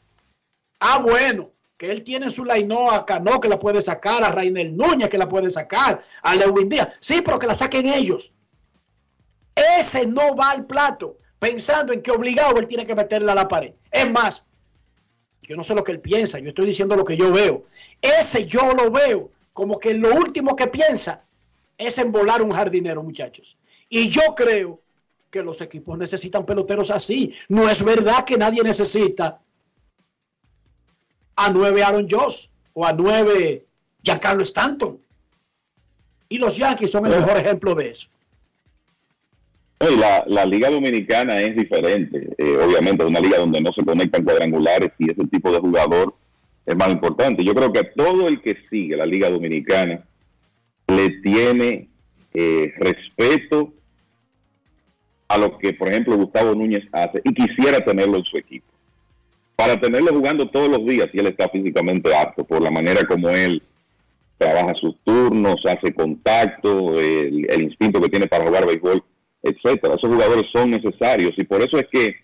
[SPEAKER 4] Ah, bueno, que él tiene su Lainoa a Cano que la puede sacar, a Rainel Núñez que la puede sacar, a Lewin Díaz. Sí, pero que la saquen ellos. Ese no va al plato pensando en que obligado él tiene que meterla a la pared. Es más, yo no sé lo que él piensa, yo estoy diciendo lo que yo veo. Ese yo lo veo como que lo último que piensa es en volar un jardinero, muchachos. Y yo creo que los equipos necesitan peloteros así. No es verdad que nadie necesita a nueve Aaron Josh o a nueve Giancarlo Stanton. Y los Yankees son el mejor ejemplo de eso
[SPEAKER 40] la, la, liga dominicana es diferente, eh, obviamente, es una liga donde no se conectan cuadrangulares y ese tipo de jugador es más importante. Yo creo que todo el que sigue la liga dominicana le tiene eh, respeto a lo que, por ejemplo, Gustavo Núñez hace y quisiera tenerlo en su equipo. Para tenerlo jugando todos los días y él está físicamente apto por la manera como él trabaja sus turnos, hace contacto, el, el instinto que tiene para jugar béisbol etcétera. Esos jugadores son necesarios y por eso es que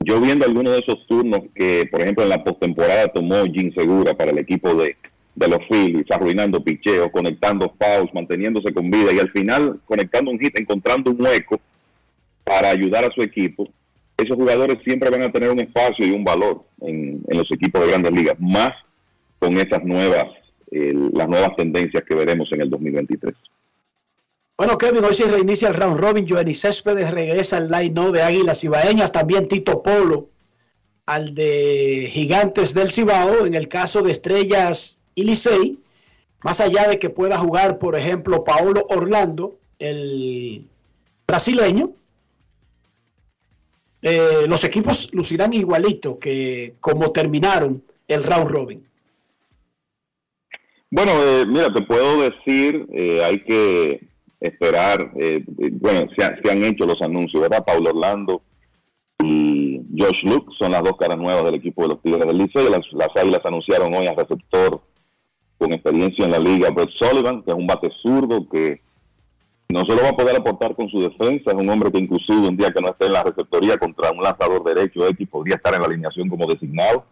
[SPEAKER 40] yo viendo algunos de esos turnos que, por ejemplo, en la postemporada tomó Jim Segura para el equipo de, de los Phillies, arruinando picheos, conectando fouls, manteniéndose con vida y al final conectando un hit, encontrando un hueco para ayudar a su equipo, esos jugadores siempre van a tener un espacio y un valor en, en los equipos de grandes ligas, más con esas nuevas, las nuevas tendencias que veremos en el 2023.
[SPEAKER 4] Bueno, Kevin, hoy se reinicia el round robin. Johnny Céspedes regresa al line de Águilas Ibaeñas. También Tito Polo al de Gigantes del Cibao. En el caso de Estrellas y Licey, más allá de que pueda jugar, por ejemplo, Paolo Orlando, el brasileño, eh, los equipos lucirán igualito que como terminaron el round robin.
[SPEAKER 40] Bueno, eh, mira, te puedo decir, eh, hay que esperar, bueno, se, han hecho los anuncios, ¿verdad? Paulo Orlando y Josh Luke son las dos caras nuevas del equipo de los Tigres del Liceo. Las, las Águilas anunciaron hoy al receptor con experiencia en la liga, Brett Sullivan, que es un bate zurdo que no solo va a poder aportar con su defensa, es un hombre que inclusive un día que no esté en la receptoría contra un lanzador derecho X podría estar en la alineación como designado,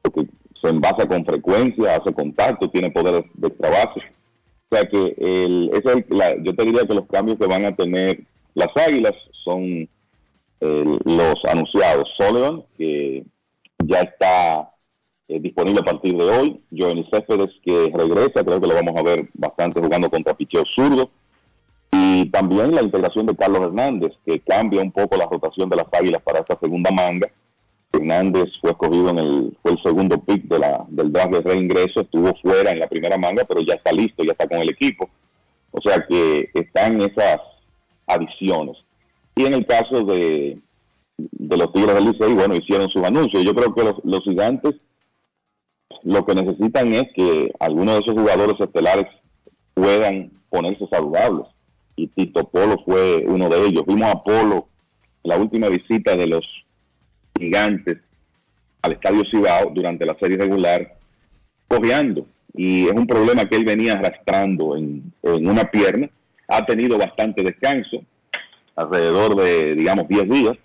[SPEAKER 40] porque se envasa con frecuencia, hace contacto, tiene poder de trabajo. O sea que el, yo te diría que los cambios que van a tener las Águilas son los anunciados. Sullivan, que ya está eh, disponible a partir de hoy. Johnny Céspedes, que regresa, creo que lo vamos a ver bastante jugando contra picheo zurdo. Y también la integración de Carlos Hernández, que cambia un poco la rotación de las águilas para esta segunda manga. Hernández fue escogido en el, fue el segundo pick de la, del draft de reingreso, estuvo fuera en la primera manga, pero ya está listo, ya está con el equipo. O sea que están esas adiciones. Y en el caso de, de los Tigres del Licey, bueno, hicieron sus anuncios. Yo creo que los, los gigantes lo que necesitan es que algunos de esos jugadores estelares puedan ponerse saludables. Y Tito Polo fue uno de ellos. Vimos a Polo la última visita de los gigantes al Estadio Cibao durante la serie regular, cojeando. Y es un problema que él venía arrastrando en, en una pierna. Ha tenido bastante descanso, alrededor de, digamos, 10 días.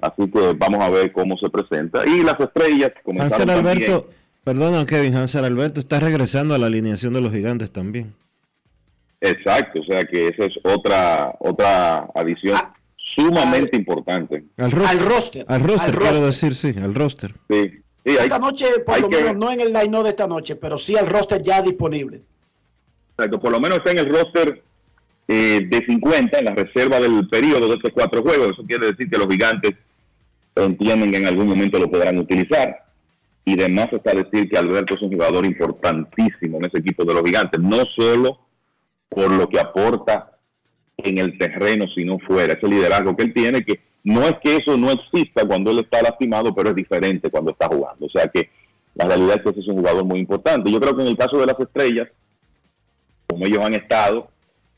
[SPEAKER 40] Así que vamos a ver cómo se presenta. Y las estrellas
[SPEAKER 1] comenzaron Alberto, perdona Kevin, Hansel Alberto está regresando a la alineación de los gigantes también.
[SPEAKER 40] Exacto, o sea que esa es otra otra adición ah, sumamente importante.
[SPEAKER 1] Al, roster. Al roster, quiero decir, sí, al roster.
[SPEAKER 40] Sí.
[SPEAKER 4] esta noche, por lo menos, no en el line de esta noche, pero sí al roster ya disponible.
[SPEAKER 40] Exacto, por lo menos está en el roster eh, de 50 en la reserva del periodo de estos cuatro juegos. Eso quiere decir que los gigantes entienden que en algún momento lo podrán utilizar. Y además está decir que Alberto es un jugador importantísimo en ese equipo de los gigantes, no solo por lo que aporta en el terreno, sino fuera. Ese liderazgo que él tiene, que no es que eso no exista cuando él está lastimado, pero es diferente cuando está jugando. O sea que la realidad es que ese es un jugador muy importante. Yo creo que en el caso de las estrellas, como ellos han estado,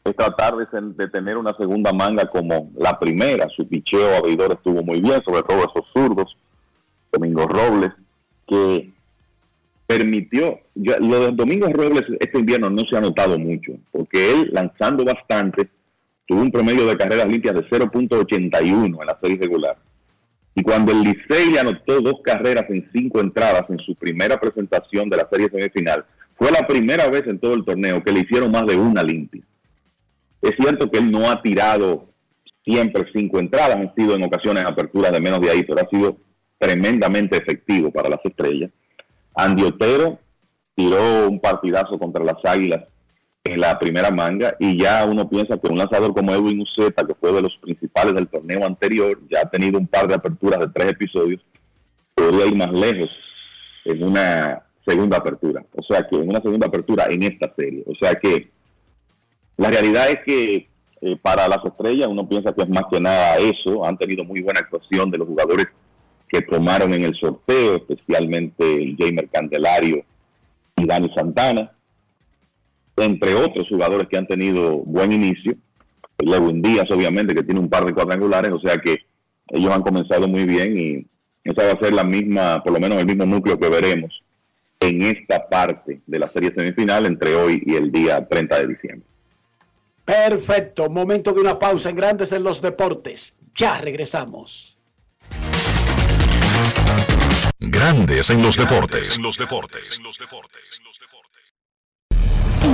[SPEAKER 40] es tratar de, tener una segunda manga como la primera. Su picheo abridor estuvo muy bien, sobre todo esos zurdos, Domingo Robles, que permitió, lo de Domingo Robles este invierno no se ha notado mucho, porque él lanzando bastante, tuvo un promedio de carreras limpias de 0.81 en la serie regular. Y cuando el Licey anotó dos carreras en cinco entradas en su primera presentación de la serie semifinal, fue la primera vez en todo el torneo que le hicieron más de una limpia. Es cierto que él no ha tirado siempre cinco entradas, han sido en ocasiones aperturas de menos de ahí, pero ha sido tremendamente efectivo para las estrellas. Andy Otero tiró un partidazo contra las Águilas en la primera manga y ya uno piensa que un lanzador como Edwin Uceta, que fue de los principales del torneo anterior, ya ha tenido un par de aperturas de tres episodios, podría ir más lejos en una segunda apertura. O sea que en una segunda apertura en esta serie. O sea que la realidad es que eh, para las estrellas uno piensa que es más que nada eso. Han tenido muy buena actuación de los jugadores que tomaron en el sorteo, especialmente el Jamer Candelario y Dani Santana, entre otros jugadores que han tenido buen inicio. Lewin Díaz, obviamente, que tiene un par de cuadrangulares, o sea que ellos han comenzado muy bien y esa va a ser la misma, por lo menos el mismo núcleo que veremos en esta parte de la serie semifinal entre hoy y el día 30 de diciembre.
[SPEAKER 4] Perfecto, momento de una pausa en Grandes en los Deportes. Ya regresamos.
[SPEAKER 3] Grandes en los deportes. En los deportes. En los deportes.
[SPEAKER 38] En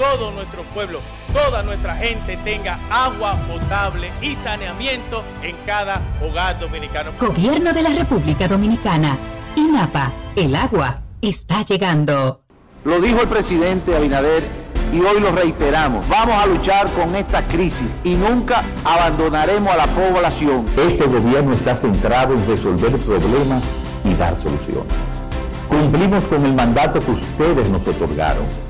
[SPEAKER 41] todo nuestro pueblo, toda nuestra gente tenga agua potable y saneamiento en cada hogar dominicano.
[SPEAKER 38] Gobierno de la República Dominicana. INAPA, el agua está llegando.
[SPEAKER 42] Lo dijo el presidente Abinader y hoy lo reiteramos. Vamos a luchar con esta crisis y nunca abandonaremos a la población.
[SPEAKER 43] Este gobierno está centrado en resolver problemas y dar soluciones. Cumplimos con el mandato que ustedes nos otorgaron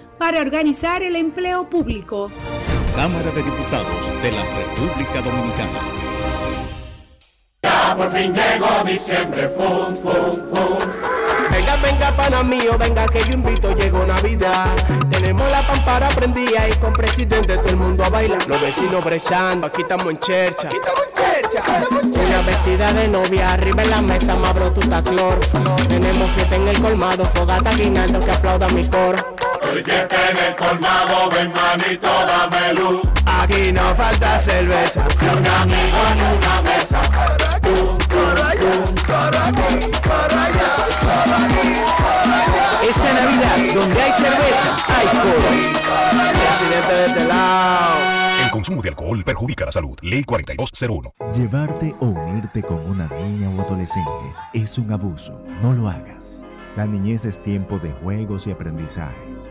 [SPEAKER 30] para organizar el empleo público.
[SPEAKER 44] Cámara de Diputados de la República Dominicana.
[SPEAKER 13] Ya por fin llegó diciembre, fum, fum, fum.
[SPEAKER 45] Venga, venga, pana mío, venga que yo invito, llegó Navidad. Tenemos la pampara prendida y con presidente todo el mundo a bailar. Los vecinos brechando, aquí estamos en chercha. Aquí estamos en chercha. Una vecina de novia, arriba en la mesa, mabro tu clor. Tenemos fiesta en el colmado, fogata guinaldo que aplauda mi coro.
[SPEAKER 13] Hoy fiesta en el colmado, ven manito, dame luz.
[SPEAKER 45] Aquí no falta cerveza.
[SPEAKER 13] Ni un amigo ni una mesa. Para allá, para aquí, para allá, para aquí, para allá.
[SPEAKER 45] Esta Navidad, donde hay cerveza, hay coro. Presidente de este lado.
[SPEAKER 46] El consumo de alcohol perjudica la salud. Ley 4201.
[SPEAKER 19] Llevarte o unirte con una niña o adolescente es un abuso. No lo hagas. La niñez es tiempo de juegos y aprendizajes.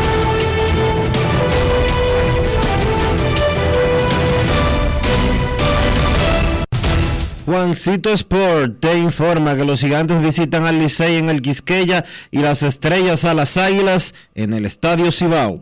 [SPEAKER 1] Juancito Sport te informa que los gigantes visitan al Licey en el Quisqueya y las estrellas a las águilas en el Estadio Cibao.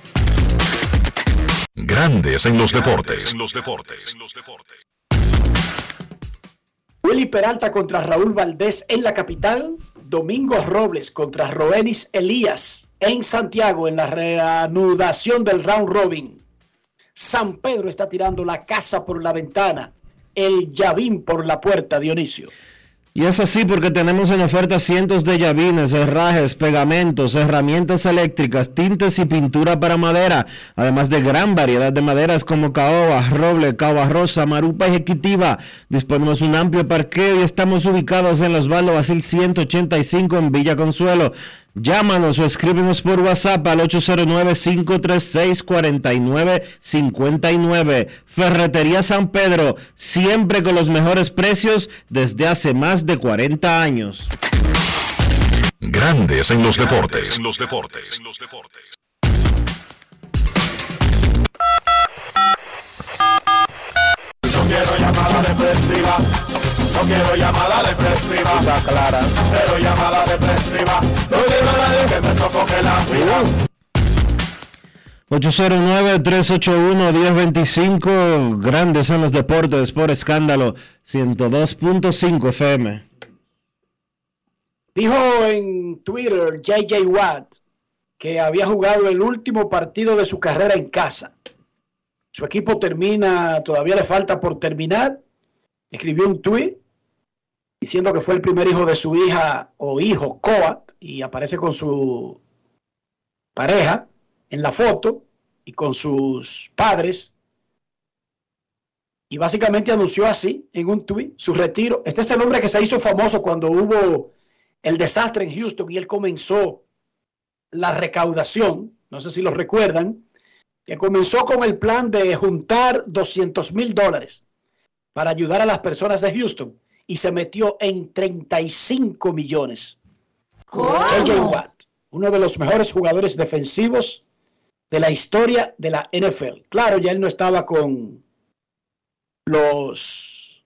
[SPEAKER 3] Grandes en los deportes.
[SPEAKER 4] Willy Peralta contra Raúl Valdés en la capital. Domingo Robles contra Roenis Elías en Santiago en la reanudación del round robin. San Pedro está tirando la casa por la ventana. El Yavín por la puerta, Dionisio.
[SPEAKER 1] Y es así porque tenemos en oferta cientos de llavines, herrajes, pegamentos, herramientas eléctricas, tintes y pintura para madera, además de gran variedad de maderas como caoba, roble, caoba rosa, marupa ejecutiva. Disponemos un amplio parqueo y estamos ubicados en los Basil 185 en Villa Consuelo. Llámanos o escríbenos por WhatsApp al 809-536-4959. Ferretería San Pedro, siempre con los mejores precios desde hace más de 40 años.
[SPEAKER 3] Grandes en los deportes. En los deportes.
[SPEAKER 13] No quiero llamada depresiva. No quiero llamada depresiva. Está clara. Cero llamada depresiva. No quiero a nadie que me sofoque la vida.
[SPEAKER 1] 809-381-1025, grandes en los deportes por escándalo, 102.5 FM.
[SPEAKER 4] Dijo en Twitter JJ Watt que había jugado el último partido de su carrera en casa. Su equipo termina, todavía le falta por terminar. Escribió un tweet diciendo que fue el primer hijo de su hija o hijo Coat y aparece con su pareja en la foto y con sus padres. Y básicamente anunció así en un tweet su retiro. Este es el hombre que se hizo famoso cuando hubo el desastre en Houston y él comenzó la recaudación. No sé si lo recuerdan. Que comenzó con el plan de juntar 200 mil dólares para ayudar a las personas de Houston y se metió en 35 millones. AJ Watt, uno de los mejores jugadores defensivos de la historia de la NFL. Claro, ya él no estaba con los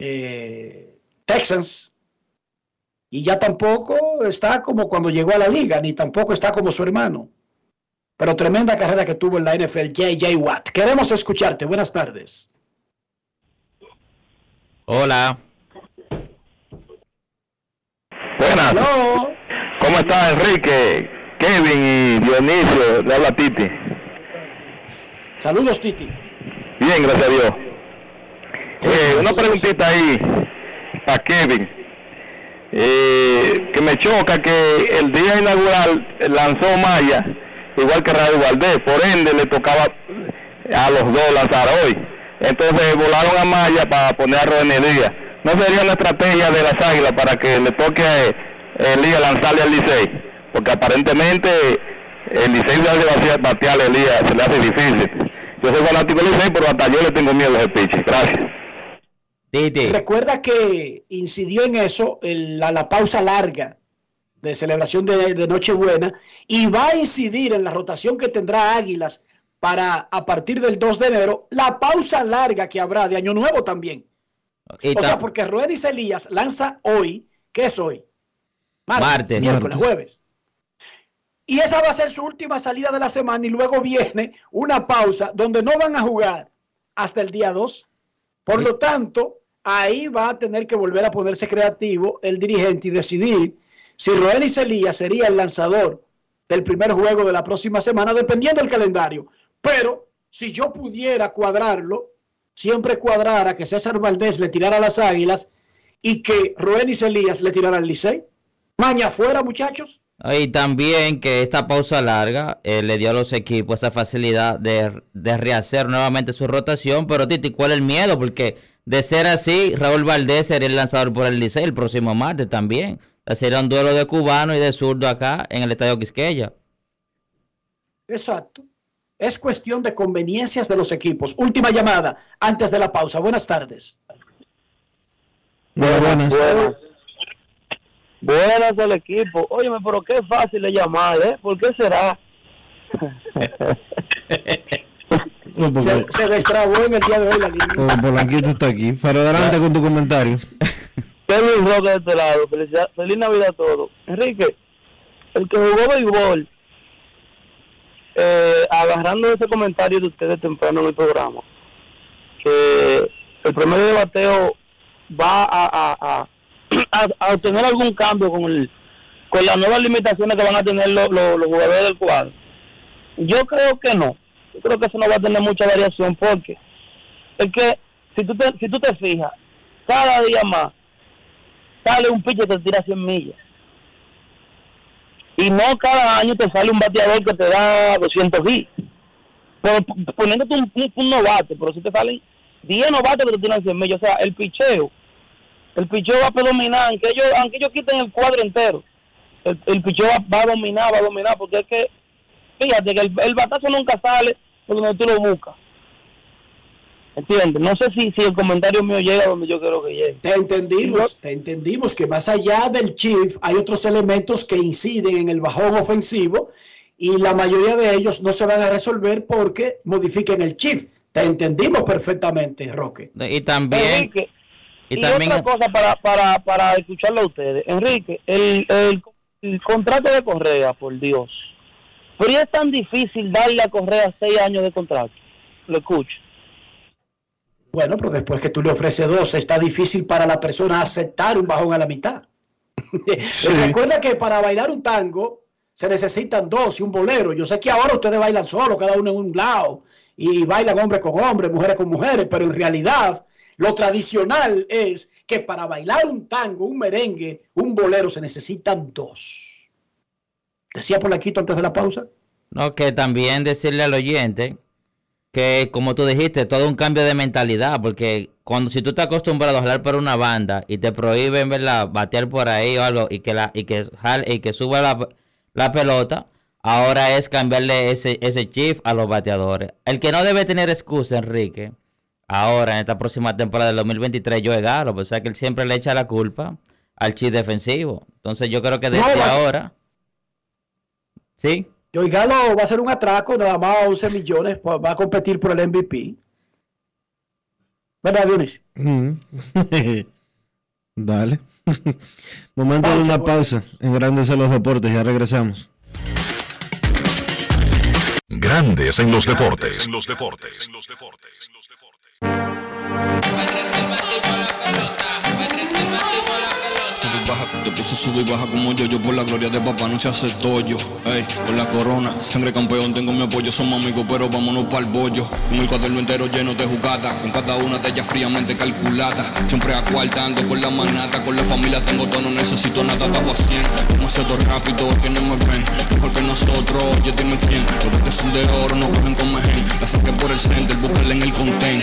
[SPEAKER 4] eh, Texans y ya tampoco está como cuando llegó a la liga, ni tampoco está como su hermano. Pero tremenda carrera que tuvo en la NFL, JJ Watt. Queremos escucharte. Buenas tardes.
[SPEAKER 47] Hola.
[SPEAKER 48] Buenas. ¿Cómo estás, Enrique? Kevin y Dionisio, le habla Titi.
[SPEAKER 4] Saludos, Titi.
[SPEAKER 48] Bien, gracias a Dios. Eh, una preguntita ahí para Kevin. Eh, que me choca que el día inaugural lanzó Maya, igual que Raúl Valdés, por ende le tocaba a los dos lanzar hoy. Entonces volaron a Maya para poner a Díaz. ¿No sería una estrategia de las águilas para que le toque a Elías lanzarle al Licey? Porque aparentemente el Licey de hace batear a Elías, se le hace difícil. Yo soy fanático del Licey, pero hasta yo le tengo miedo a ese pitch. Gracias.
[SPEAKER 4] Recuerda que incidió en eso el- la, la pausa larga de celebración de, de Nochebuena y va a incidir en la rotación que tendrá Águilas para a partir del 2 de enero, la pausa larga que habrá de Año Nuevo también.
[SPEAKER 47] Y
[SPEAKER 4] o sea, porque Ruedis Elías lanza hoy, ¿qué es hoy? Martes,
[SPEAKER 47] Martes.
[SPEAKER 4] miércoles,
[SPEAKER 47] Martes.
[SPEAKER 4] jueves. Y esa va a ser su última salida de la semana y luego viene una pausa donde no van a jugar hasta el día 2. Por lo tanto, ahí va a tener que volver a ponerse creativo el dirigente y decidir si Roel Celía sería el lanzador del primer juego de la próxima semana, dependiendo del calendario. Pero si yo pudiera cuadrarlo, siempre cuadrara que César Valdés le tirara a las águilas y que Roel Celías le tirara al Licey. Maña afuera, muchachos.
[SPEAKER 34] Y también que esta pausa larga eh, le dio a los equipos esa facilidad de, de, rehacer nuevamente su rotación. Pero Titi, ¿cuál es el miedo? Porque de ser así, Raúl Valdés sería el lanzador por el Licey el próximo martes también. Sería un duelo de cubano y de zurdo acá en el Estadio Quisqueya.
[SPEAKER 4] Exacto. Es cuestión de conveniencias de los equipos. Última llamada antes de la pausa. Buenas tardes.
[SPEAKER 49] Buenas. Buenas. Buenas al equipo. Óyeme, pero qué fácil de llamar, ¿eh? ¿Por qué será?
[SPEAKER 4] se, se, destrabó en el día de hoy la línea.
[SPEAKER 1] Polanquito está aquí. Pero adelante con tu comentario.
[SPEAKER 49] Kevin Roque de este lado. Felicidad, feliz Navidad a todos. Enrique, el que jugó béisbol, eh, agarrando ese comentario de ustedes temprano en el programa, que el promedio de bateo va a, a, a a, obtener algún cambio con el con las nuevas limitaciones que van a tener los, los, jugadores del cuadro? Yo creo que no. Yo creo que eso no va a tener mucha variación porque es que si tú te, si tú te fijas, cada día más sale un pitcher que te tira 100 millas. Y no cada año te sale un bateador que te da 200 hits. Pero poniéndote un, un, un novato, pero si te salen 10 novatos que te tiran 100 millas. O sea, el picheo el picheo va a predominar, aunque ellos, aunque ellos quiten el cuadro entero, el, el picheo va, a dominar, va a dominar, porque es que, fíjate que el, batazo nunca sale por donde tú lo buscas. ¿Entiendes? No sé si, si el comentario mío llega donde yo quiero que llegue.
[SPEAKER 4] Te entendimos, te entendimos que más allá del chief hay otros elementos que inciden en el bajón ofensivo y la mayoría de ellos no se van a resolver porque modifiquen el chief. Te entendimos perfectamente, Roque.
[SPEAKER 34] Y también...
[SPEAKER 49] Y, otra cosa para, para, para escucharlo a ustedes. Enrique, el, el, contrato de Correa, por Dios. ¿Por qué es tan difícil darle a Correa seis años de contrato? Lo escucho.
[SPEAKER 4] Bueno, pero después que tú le ofreces dos, está difícil para la persona aceptar un bajón a la mitad. Sí. Recuerda que para bailar un tango se necesitan dos y un bolero. Yo sé que ahora ustedes bailan solo, cada uno en un lado, y bailan hombre con hombre, mujeres con mujeres, pero en realidad lo tradicional es que para bailar un tango, un merengue, un bolero se necesitan dos. Decía por aquí antes de la pausa.
[SPEAKER 34] No, que también decirle al oyente que, como tú dijiste, todo un cambio de mentalidad, porque cuando si tú estás acostumbrado a hablar por una banda y te prohíben, ¿verdad?, batear por ahí o algo y que la y que y que suba la, la pelota, ahora es cambiarle ese ese chip a los bateadores. El que no debe tener excusa, Enrique, ahora en esta próxima temporada del 2023 yo Galo, pues, o sea que él siempre le echa la culpa al chip defensivo. Entonces yo creo que desde no, ahora... ¿Sí?
[SPEAKER 4] Joey Galo va a ser un atraco, nada más 11 millones, pues, va a competir por el MVP. ¿Verdad, Dionis?
[SPEAKER 1] Mm. Dale. Momento pausa, de una pausa en Grandes en los Deportes, ya regresamos.
[SPEAKER 3] Grandes en los deportes. En los deportes. En los deportes.
[SPEAKER 48] Puse sube y baja como yo, yo por la gloria de papá no se hace tollo. Ey, por la corona, sangre campeón, tengo mi apoyo, somos amigos, pero vámonos para el bollo. Con el cuaderno entero lleno de jugadas, con cada una de ellas fríamente calculada. Siempre acuartando por la manata, con la familia tengo todo, no necesito nada, bajo a 100. Demasiado rápido, que no me ven, mejor que nosotros, oye dime quién. Los que son de oro, no cogen con mejen. La saqué por el center, búsquenla en el content.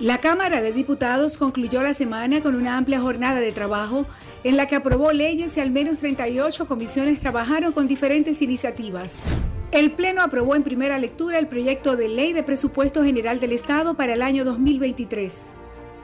[SPEAKER 30] La Cámara de Diputados concluyó la semana con una amplia jornada de trabajo en la que aprobó leyes y al menos 38 comisiones trabajaron con diferentes iniciativas. El Pleno aprobó en primera lectura el proyecto de ley de presupuesto general del Estado para el año 2023.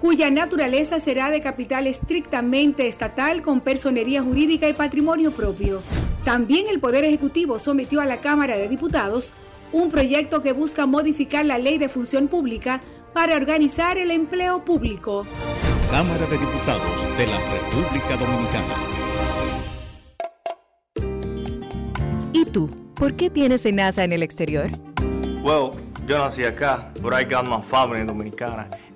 [SPEAKER 30] cuya naturaleza será de capital estrictamente estatal con personería jurídica y patrimonio propio. También el Poder Ejecutivo sometió a la Cámara de Diputados un proyecto que busca modificar la ley de función pública para organizar el empleo público.
[SPEAKER 50] Cámara de Diputados de la República Dominicana.
[SPEAKER 51] ¿Y tú? ¿Por qué tienes NASA en el exterior?
[SPEAKER 41] Well, yo nací acá, but I got my family dominicana.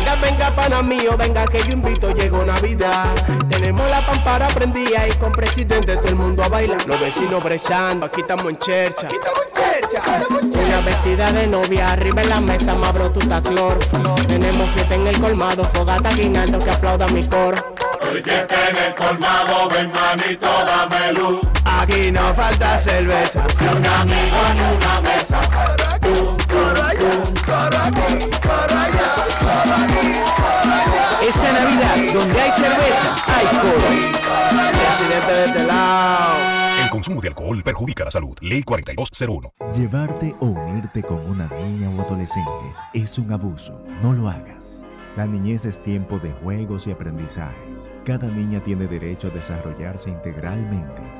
[SPEAKER 45] Venga, venga, pana mío, venga que yo invito, llegó Navidad. Tenemos la pampara prendida y con presidente todo el mundo a bailar. Los vecinos brechando, aquí estamos en chercha. Aquí estamos en chercha, estamos en chercha. Una vecina de novia, arriba en la mesa, mabro tu clor. Tenemos fiesta en el colmado, fogata guinaldo que aplauda mi coro.
[SPEAKER 12] Hoy fiesta en el colmado, ven manito, dame luz.
[SPEAKER 45] Aquí no falta cerveza.
[SPEAKER 12] Ni un amigo ni una mesa.
[SPEAKER 45] Esta Navidad, donde hay cerveza, hay coro. De este lado.
[SPEAKER 46] El consumo de alcohol perjudica la salud. Ley 4201.
[SPEAKER 19] Llevarte o unirte con una niña o adolescente es un abuso. No lo hagas. La niñez es tiempo de juegos y aprendizajes. Cada niña tiene derecho a desarrollarse integralmente.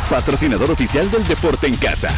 [SPEAKER 21] patrocinador oficial del deporte en casa.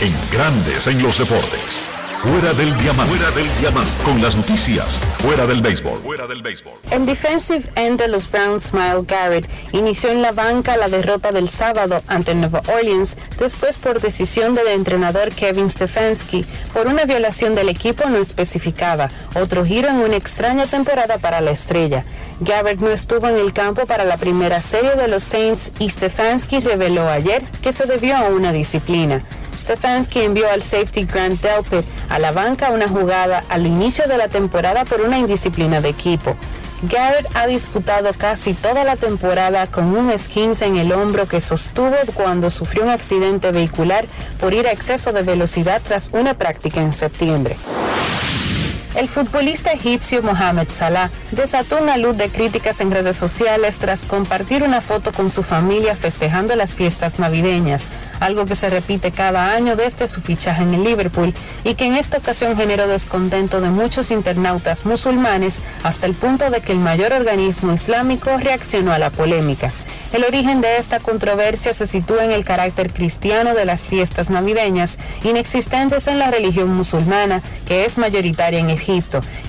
[SPEAKER 3] En Grandes en los Deportes. Fuera del diamante. Fuera del diamante. Con las noticias. Fuera del béisbol. Fuera del béisbol.
[SPEAKER 52] El defensive end de los Browns, Miles Garrett, inició en la banca la derrota del sábado ante Nueva Orleans, después por decisión del entrenador Kevin Stefanski por una violación del equipo no especificada, otro giro en una extraña temporada para la estrella. Garrett no estuvo en el campo para la primera serie de los Saints y Stefanski reveló ayer que se debió a una disciplina. Stefanski envió al safety Grant Delpit a la banca una jugada al inicio de la temporada por una indisciplina de equipo. Garrett ha disputado casi toda la temporada con un esguince en el hombro que sostuvo cuando sufrió un accidente vehicular por ir a exceso de velocidad tras una práctica en septiembre. El futbolista egipcio Mohamed Salah desató una luz de críticas en redes sociales tras compartir una foto con su familia festejando las fiestas navideñas, algo que se repite cada año desde su fichaje en el Liverpool y que en esta ocasión generó descontento de muchos internautas musulmanes hasta el punto de que el mayor organismo islámico reaccionó a la polémica. El origen de esta controversia se sitúa en el carácter cristiano de las fiestas navideñas, inexistentes en la religión musulmana, que es mayoritaria en Egipto,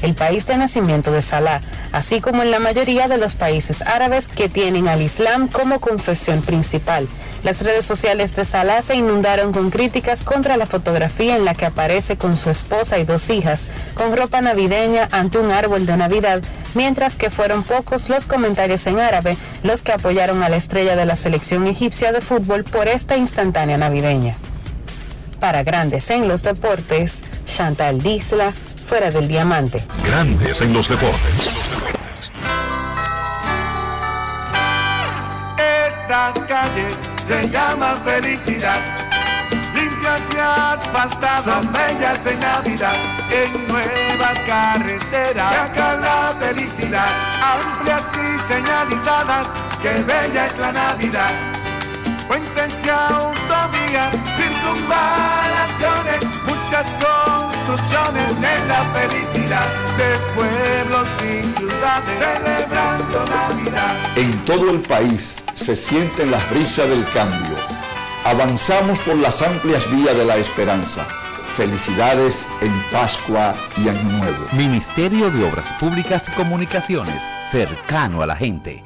[SPEAKER 52] el país de nacimiento de Salah, así como en la mayoría de los países árabes que tienen al Islam como confesión principal. Las redes sociales de Salah se inundaron con críticas contra la fotografía en la que aparece con su esposa y dos hijas, con ropa navideña ante un árbol de Navidad, mientras que fueron pocos los comentarios en árabe los que apoyaron a la estrella de la selección egipcia de fútbol por esta instantánea navideña. Para Grandes en los Deportes, Chantal Disla, fuera del diamante.
[SPEAKER 3] Grandes en los deportes.
[SPEAKER 13] Estas calles se llaman felicidad. Limpias y asfaltadas, bellas en Navidad. En nuevas carreteras, acá la felicidad. Amplias y señalizadas, que bella es la Navidad. Puentes y autovías, circunvalaciones, muchas construcciones en la felicidad de pueblos y ciudades celebrando Navidad.
[SPEAKER 14] En todo el país se sienten las brisas del cambio. Avanzamos por las amplias vías de la esperanza. Felicidades en Pascua y Año Nuevo.
[SPEAKER 53] Ministerio de Obras Públicas y Comunicaciones, cercano a la gente.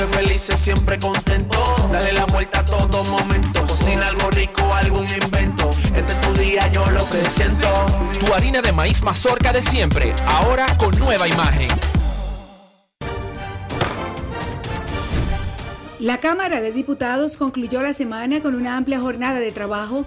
[SPEAKER 16] siempre felices, siempre contento. Dale la vuelta a todo momento. Cocina algo rico, algún invento. Este es tu día, yo lo que siento.
[SPEAKER 49] Tu harina de maíz mazorca de siempre, ahora con nueva imagen.
[SPEAKER 30] La Cámara de Diputados concluyó la semana con una amplia jornada de trabajo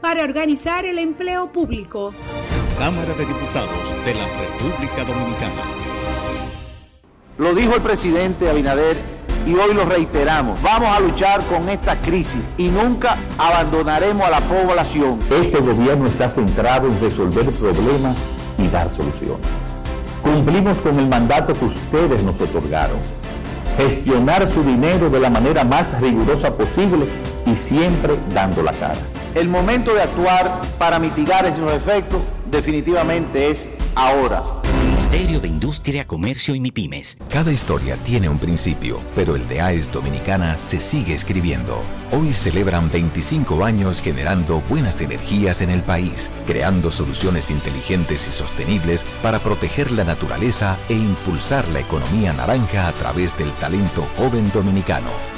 [SPEAKER 30] para organizar el empleo público.
[SPEAKER 54] Cámara de Diputados de la República Dominicana.
[SPEAKER 55] Lo dijo el presidente Abinader y hoy lo reiteramos. Vamos a luchar con esta crisis y nunca abandonaremos a la población.
[SPEAKER 48] Este gobierno está centrado en resolver problemas y dar soluciones. Cumplimos con el mandato que ustedes nos otorgaron. Gestionar su dinero de la manera más rigurosa posible y siempre dando la cara.
[SPEAKER 55] El momento de actuar para mitigar esos efectos definitivamente es ahora.
[SPEAKER 56] Ministerio de Industria, Comercio y MIPIMES.
[SPEAKER 29] Cada historia tiene un principio, pero el de AES Dominicana se sigue escribiendo. Hoy celebran 25 años generando buenas energías en el país, creando soluciones inteligentes y sostenibles para proteger la naturaleza e impulsar la economía naranja a través del talento joven dominicano.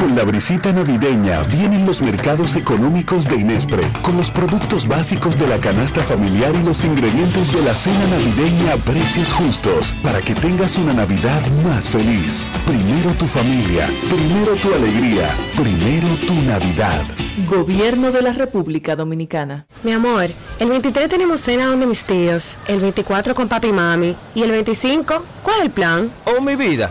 [SPEAKER 21] Con la brisita navideña vienen los mercados económicos de Inespre, con los productos básicos de la canasta familiar y los ingredientes de la cena navideña a precios justos, para que tengas una Navidad más feliz. Primero tu familia, primero tu alegría, primero tu Navidad.
[SPEAKER 57] Gobierno de la República Dominicana.
[SPEAKER 58] Mi amor, el 23 tenemos cena donde mis tíos, el 24 con papi y mami, y el 25, ¿cuál es el plan?
[SPEAKER 59] Oh, mi vida,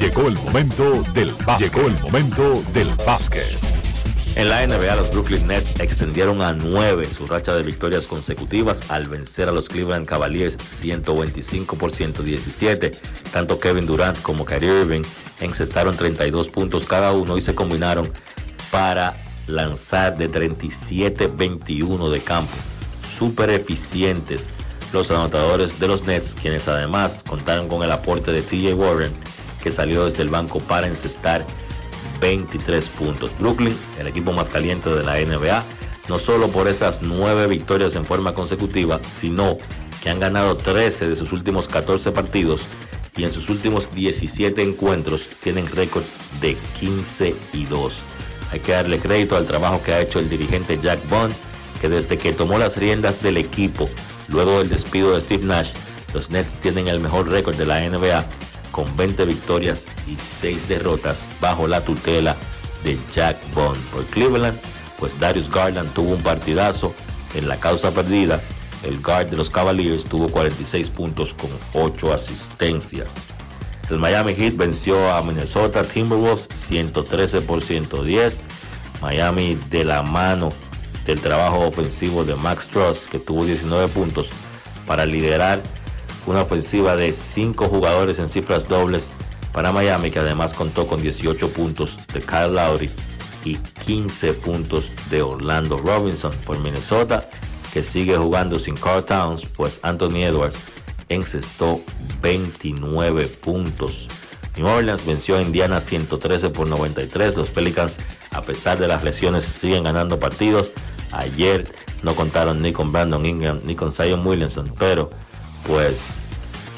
[SPEAKER 3] llegó el momento del básquet. Llegó el momento del básquet.
[SPEAKER 60] En la NBA, los Brooklyn Nets extendieron a 9 su racha de victorias consecutivas al vencer a los Cleveland Cavaliers 125 por 117. Tanto Kevin Durant como Kyrie Irving encestaron 32 puntos cada uno y se combinaron para lanzar de 37-21 de campo. Súper eficientes los anotadores de los Nets, quienes además contaron con el aporte de TJ Warren, que salió desde el banco para encestar 23 puntos. Brooklyn, el equipo más caliente de la NBA, no solo por esas 9 victorias en forma consecutiva, sino que han ganado 13 de sus últimos 14 partidos y en sus últimos 17 encuentros tienen récord de 15 y 2. Hay que darle crédito al trabajo que ha hecho el dirigente Jack Bond, que desde que tomó las riendas del equipo, luego del despido de Steve Nash, los Nets tienen el mejor récord de la NBA con 20 victorias y 6 derrotas bajo la tutela de Jack Bond. Por Cleveland, pues Darius Garland tuvo un partidazo en la causa perdida. El guard de los Cavaliers tuvo 46 puntos con 8 asistencias. El Miami Heat venció a Minnesota Timberwolves 113 por 110. Miami de la mano del trabajo ofensivo de Max Truss, que tuvo 19 puntos para liderar una ofensiva de 5 jugadores en cifras dobles para Miami, que además contó con 18 puntos de Kyle Lowry y 15 puntos de Orlando Robinson por Minnesota, que sigue jugando sin Carl Towns, pues Anthony Edwards encestó 29 puntos. New Orleans venció a Indiana 113 por 93. Los Pelicans, a pesar de las lesiones, siguen ganando partidos. Ayer no contaron ni con Brandon Ingram ni con Zion Williamson, pero pues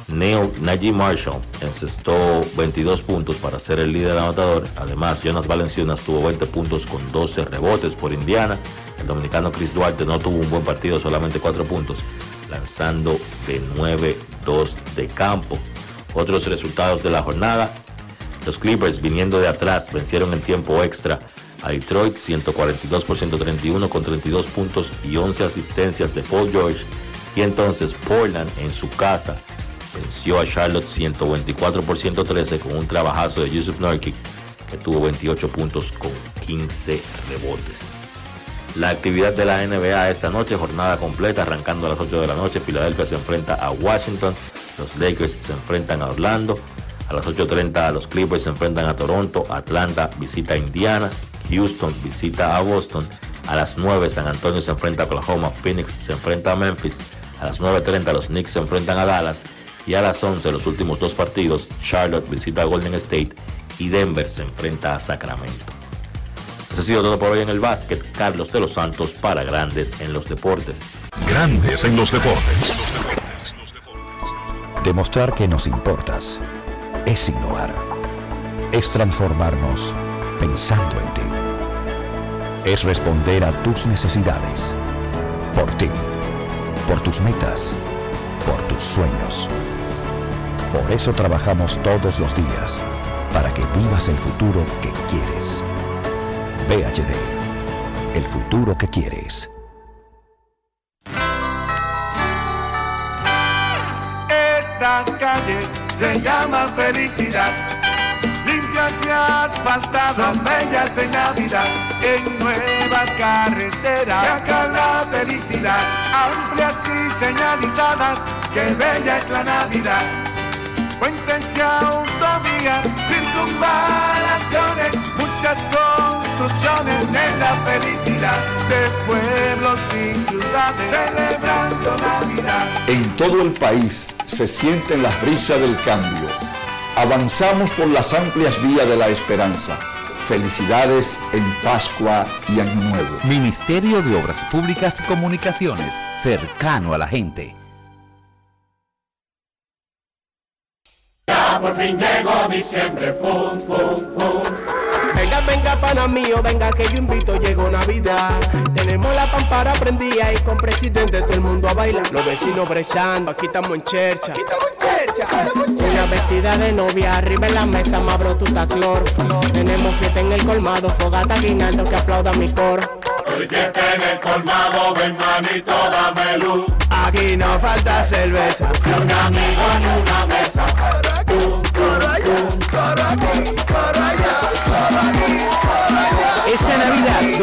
[SPEAKER 60] Neil Najee Marshall encestó 22 puntos para ser el líder anotador. Además, Jonas Valenciunas tuvo 20 puntos con 12 rebotes por Indiana. El dominicano Chris Duarte no tuvo un buen partido, solamente 4 puntos, lanzando de 9-2 de campo. Otros resultados de la jornada. Los Clippers viniendo de atrás vencieron en tiempo extra a Detroit 142 por 131 con 32 puntos y 11 asistencias de Paul George. Y entonces Portland en su casa venció a Charlotte 124 por 113 con un trabajazo de Yusuf Nurkic que tuvo 28 puntos con 15 rebotes. La actividad de la NBA esta noche, jornada completa, arrancando a las 8 de la noche. Filadelfia se enfrenta a Washington, los Lakers se enfrentan a Orlando, a las 8.30 los Clippers se enfrentan a Toronto, Atlanta visita a Indiana, Houston visita a Boston, a las 9 San Antonio se enfrenta a Oklahoma, Phoenix se enfrenta a Memphis, a las 9.30 los Knicks se enfrentan a Dallas y a las 11 los últimos dos partidos, Charlotte visita a Golden State y Denver se enfrenta a Sacramento. Eso ha sido todo por hoy en el básquet. Carlos de los Santos para Grandes en los Deportes.
[SPEAKER 3] Grandes en los Deportes.
[SPEAKER 61] Demostrar que nos importas es innovar. Es transformarnos pensando en ti. Es responder a tus necesidades. Por ti. Por tus metas. Por tus sueños. Por eso trabajamos todos los días, para que vivas el futuro que quieres. VHD, el futuro que quieres.
[SPEAKER 13] Estas calles se llaman felicidad, limpias y asfaltadas, bellas en Navidad, en nuevas carreteras, acá la felicidad, amplias y señalizadas, que bella es la Navidad puentes y autovías, circunvalaciones, muchas construcciones en la felicidad de pueblos y ciudades celebrando Navidad.
[SPEAKER 14] En todo el país se sienten las brisas del cambio. Avanzamos por las amplias vías de la esperanza. Felicidades en Pascua y Año Nuevo.
[SPEAKER 62] Ministerio de Obras Públicas y Comunicaciones, cercano a la gente.
[SPEAKER 13] Ya por fin llegó diciembre, fum, fum, fum.
[SPEAKER 63] Venga, venga, pana mío, venga que yo invito, llegó Navidad. Tenemos la pampara prendida y con presidente todo el mundo a bailar. Los vecinos brechando, aquí estamos en chercha. Aquí estamos en chercha, estamos en chercha. Una vecina de novia, arriba en la mesa, mabro tu clor. Tenemos fiesta en el colmado, fogata guinaldo que aplauda mi coro.
[SPEAKER 64] Hoy fiesta en el colmado, ven manito, dame luz.
[SPEAKER 63] Aquí no falta cerveza.
[SPEAKER 64] Fui un amigo en una mesa.
[SPEAKER 4] Esta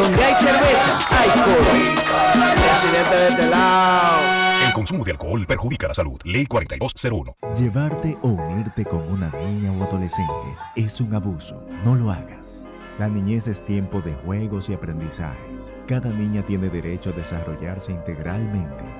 [SPEAKER 4] donde hay cerveza, hay coro.
[SPEAKER 63] Presidente de este lado.
[SPEAKER 21] El consumo de alcohol perjudica la salud. Ley 4201.
[SPEAKER 19] Llevarte o unirte con una niña o adolescente es un abuso. No lo hagas. La niñez es tiempo de juegos y aprendizajes. Cada niña tiene derecho a desarrollarse integralmente.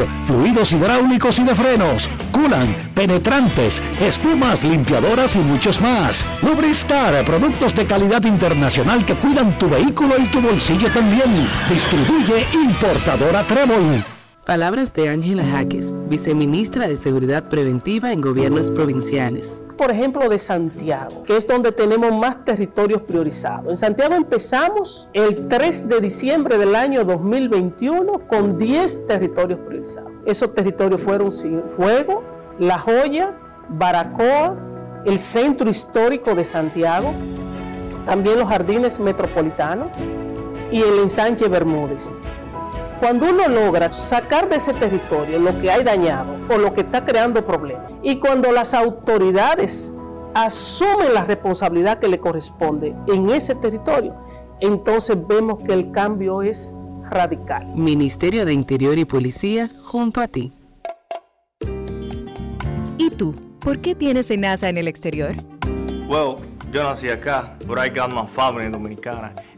[SPEAKER 33] fluidos hidráulicos y de frenos, culan, penetrantes, espumas, limpiadoras y muchos más. Lubristar, productos de calidad internacional que cuidan tu vehículo y tu bolsillo también. Distribuye importadora Trébol.
[SPEAKER 4] Palabras de Ángela Jaques, viceministra de Seguridad Preventiva en Gobiernos Provinciales.
[SPEAKER 20] Por ejemplo, de Santiago, que es donde tenemos más territorios priorizados. En Santiago empezamos el 3 de diciembre del año 2021 con 10 territorios priorizados. Esos territorios fueron Fuego, La Joya, Baracoa, el Centro Histórico de Santiago, también los Jardines Metropolitanos y el ensanche Bermúdez. Cuando uno logra sacar de ese territorio lo que hay dañado o lo que está creando problemas, y cuando las autoridades asumen la responsabilidad que le corresponde en ese territorio, entonces vemos que el cambio es radical.
[SPEAKER 4] Ministerio de Interior y Policía, junto a ti.
[SPEAKER 51] ¿Y tú? ¿Por qué tienes NASA en el exterior?
[SPEAKER 57] Well, yo nací acá, pero got my family dominicana.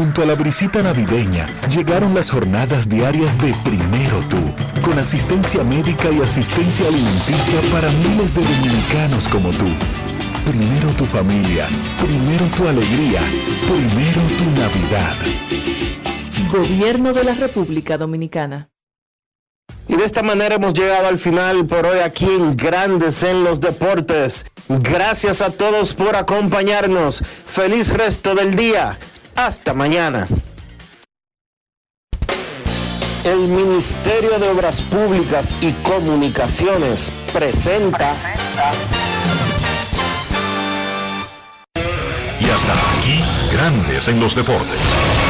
[SPEAKER 21] Junto a la brisita navideña llegaron las jornadas diarias de Primero Tú, con asistencia médica y asistencia alimenticia para miles de dominicanos como tú. Primero tu familia, primero tu alegría, primero tu Navidad.
[SPEAKER 4] Gobierno de la República Dominicana.
[SPEAKER 1] Y de esta manera hemos llegado al final por hoy aquí en Grandes en los Deportes. Gracias a todos por acompañarnos. Feliz resto del día. Hasta mañana. El Ministerio de Obras Públicas y Comunicaciones presenta.
[SPEAKER 3] Y hasta aquí, Grandes en los Deportes.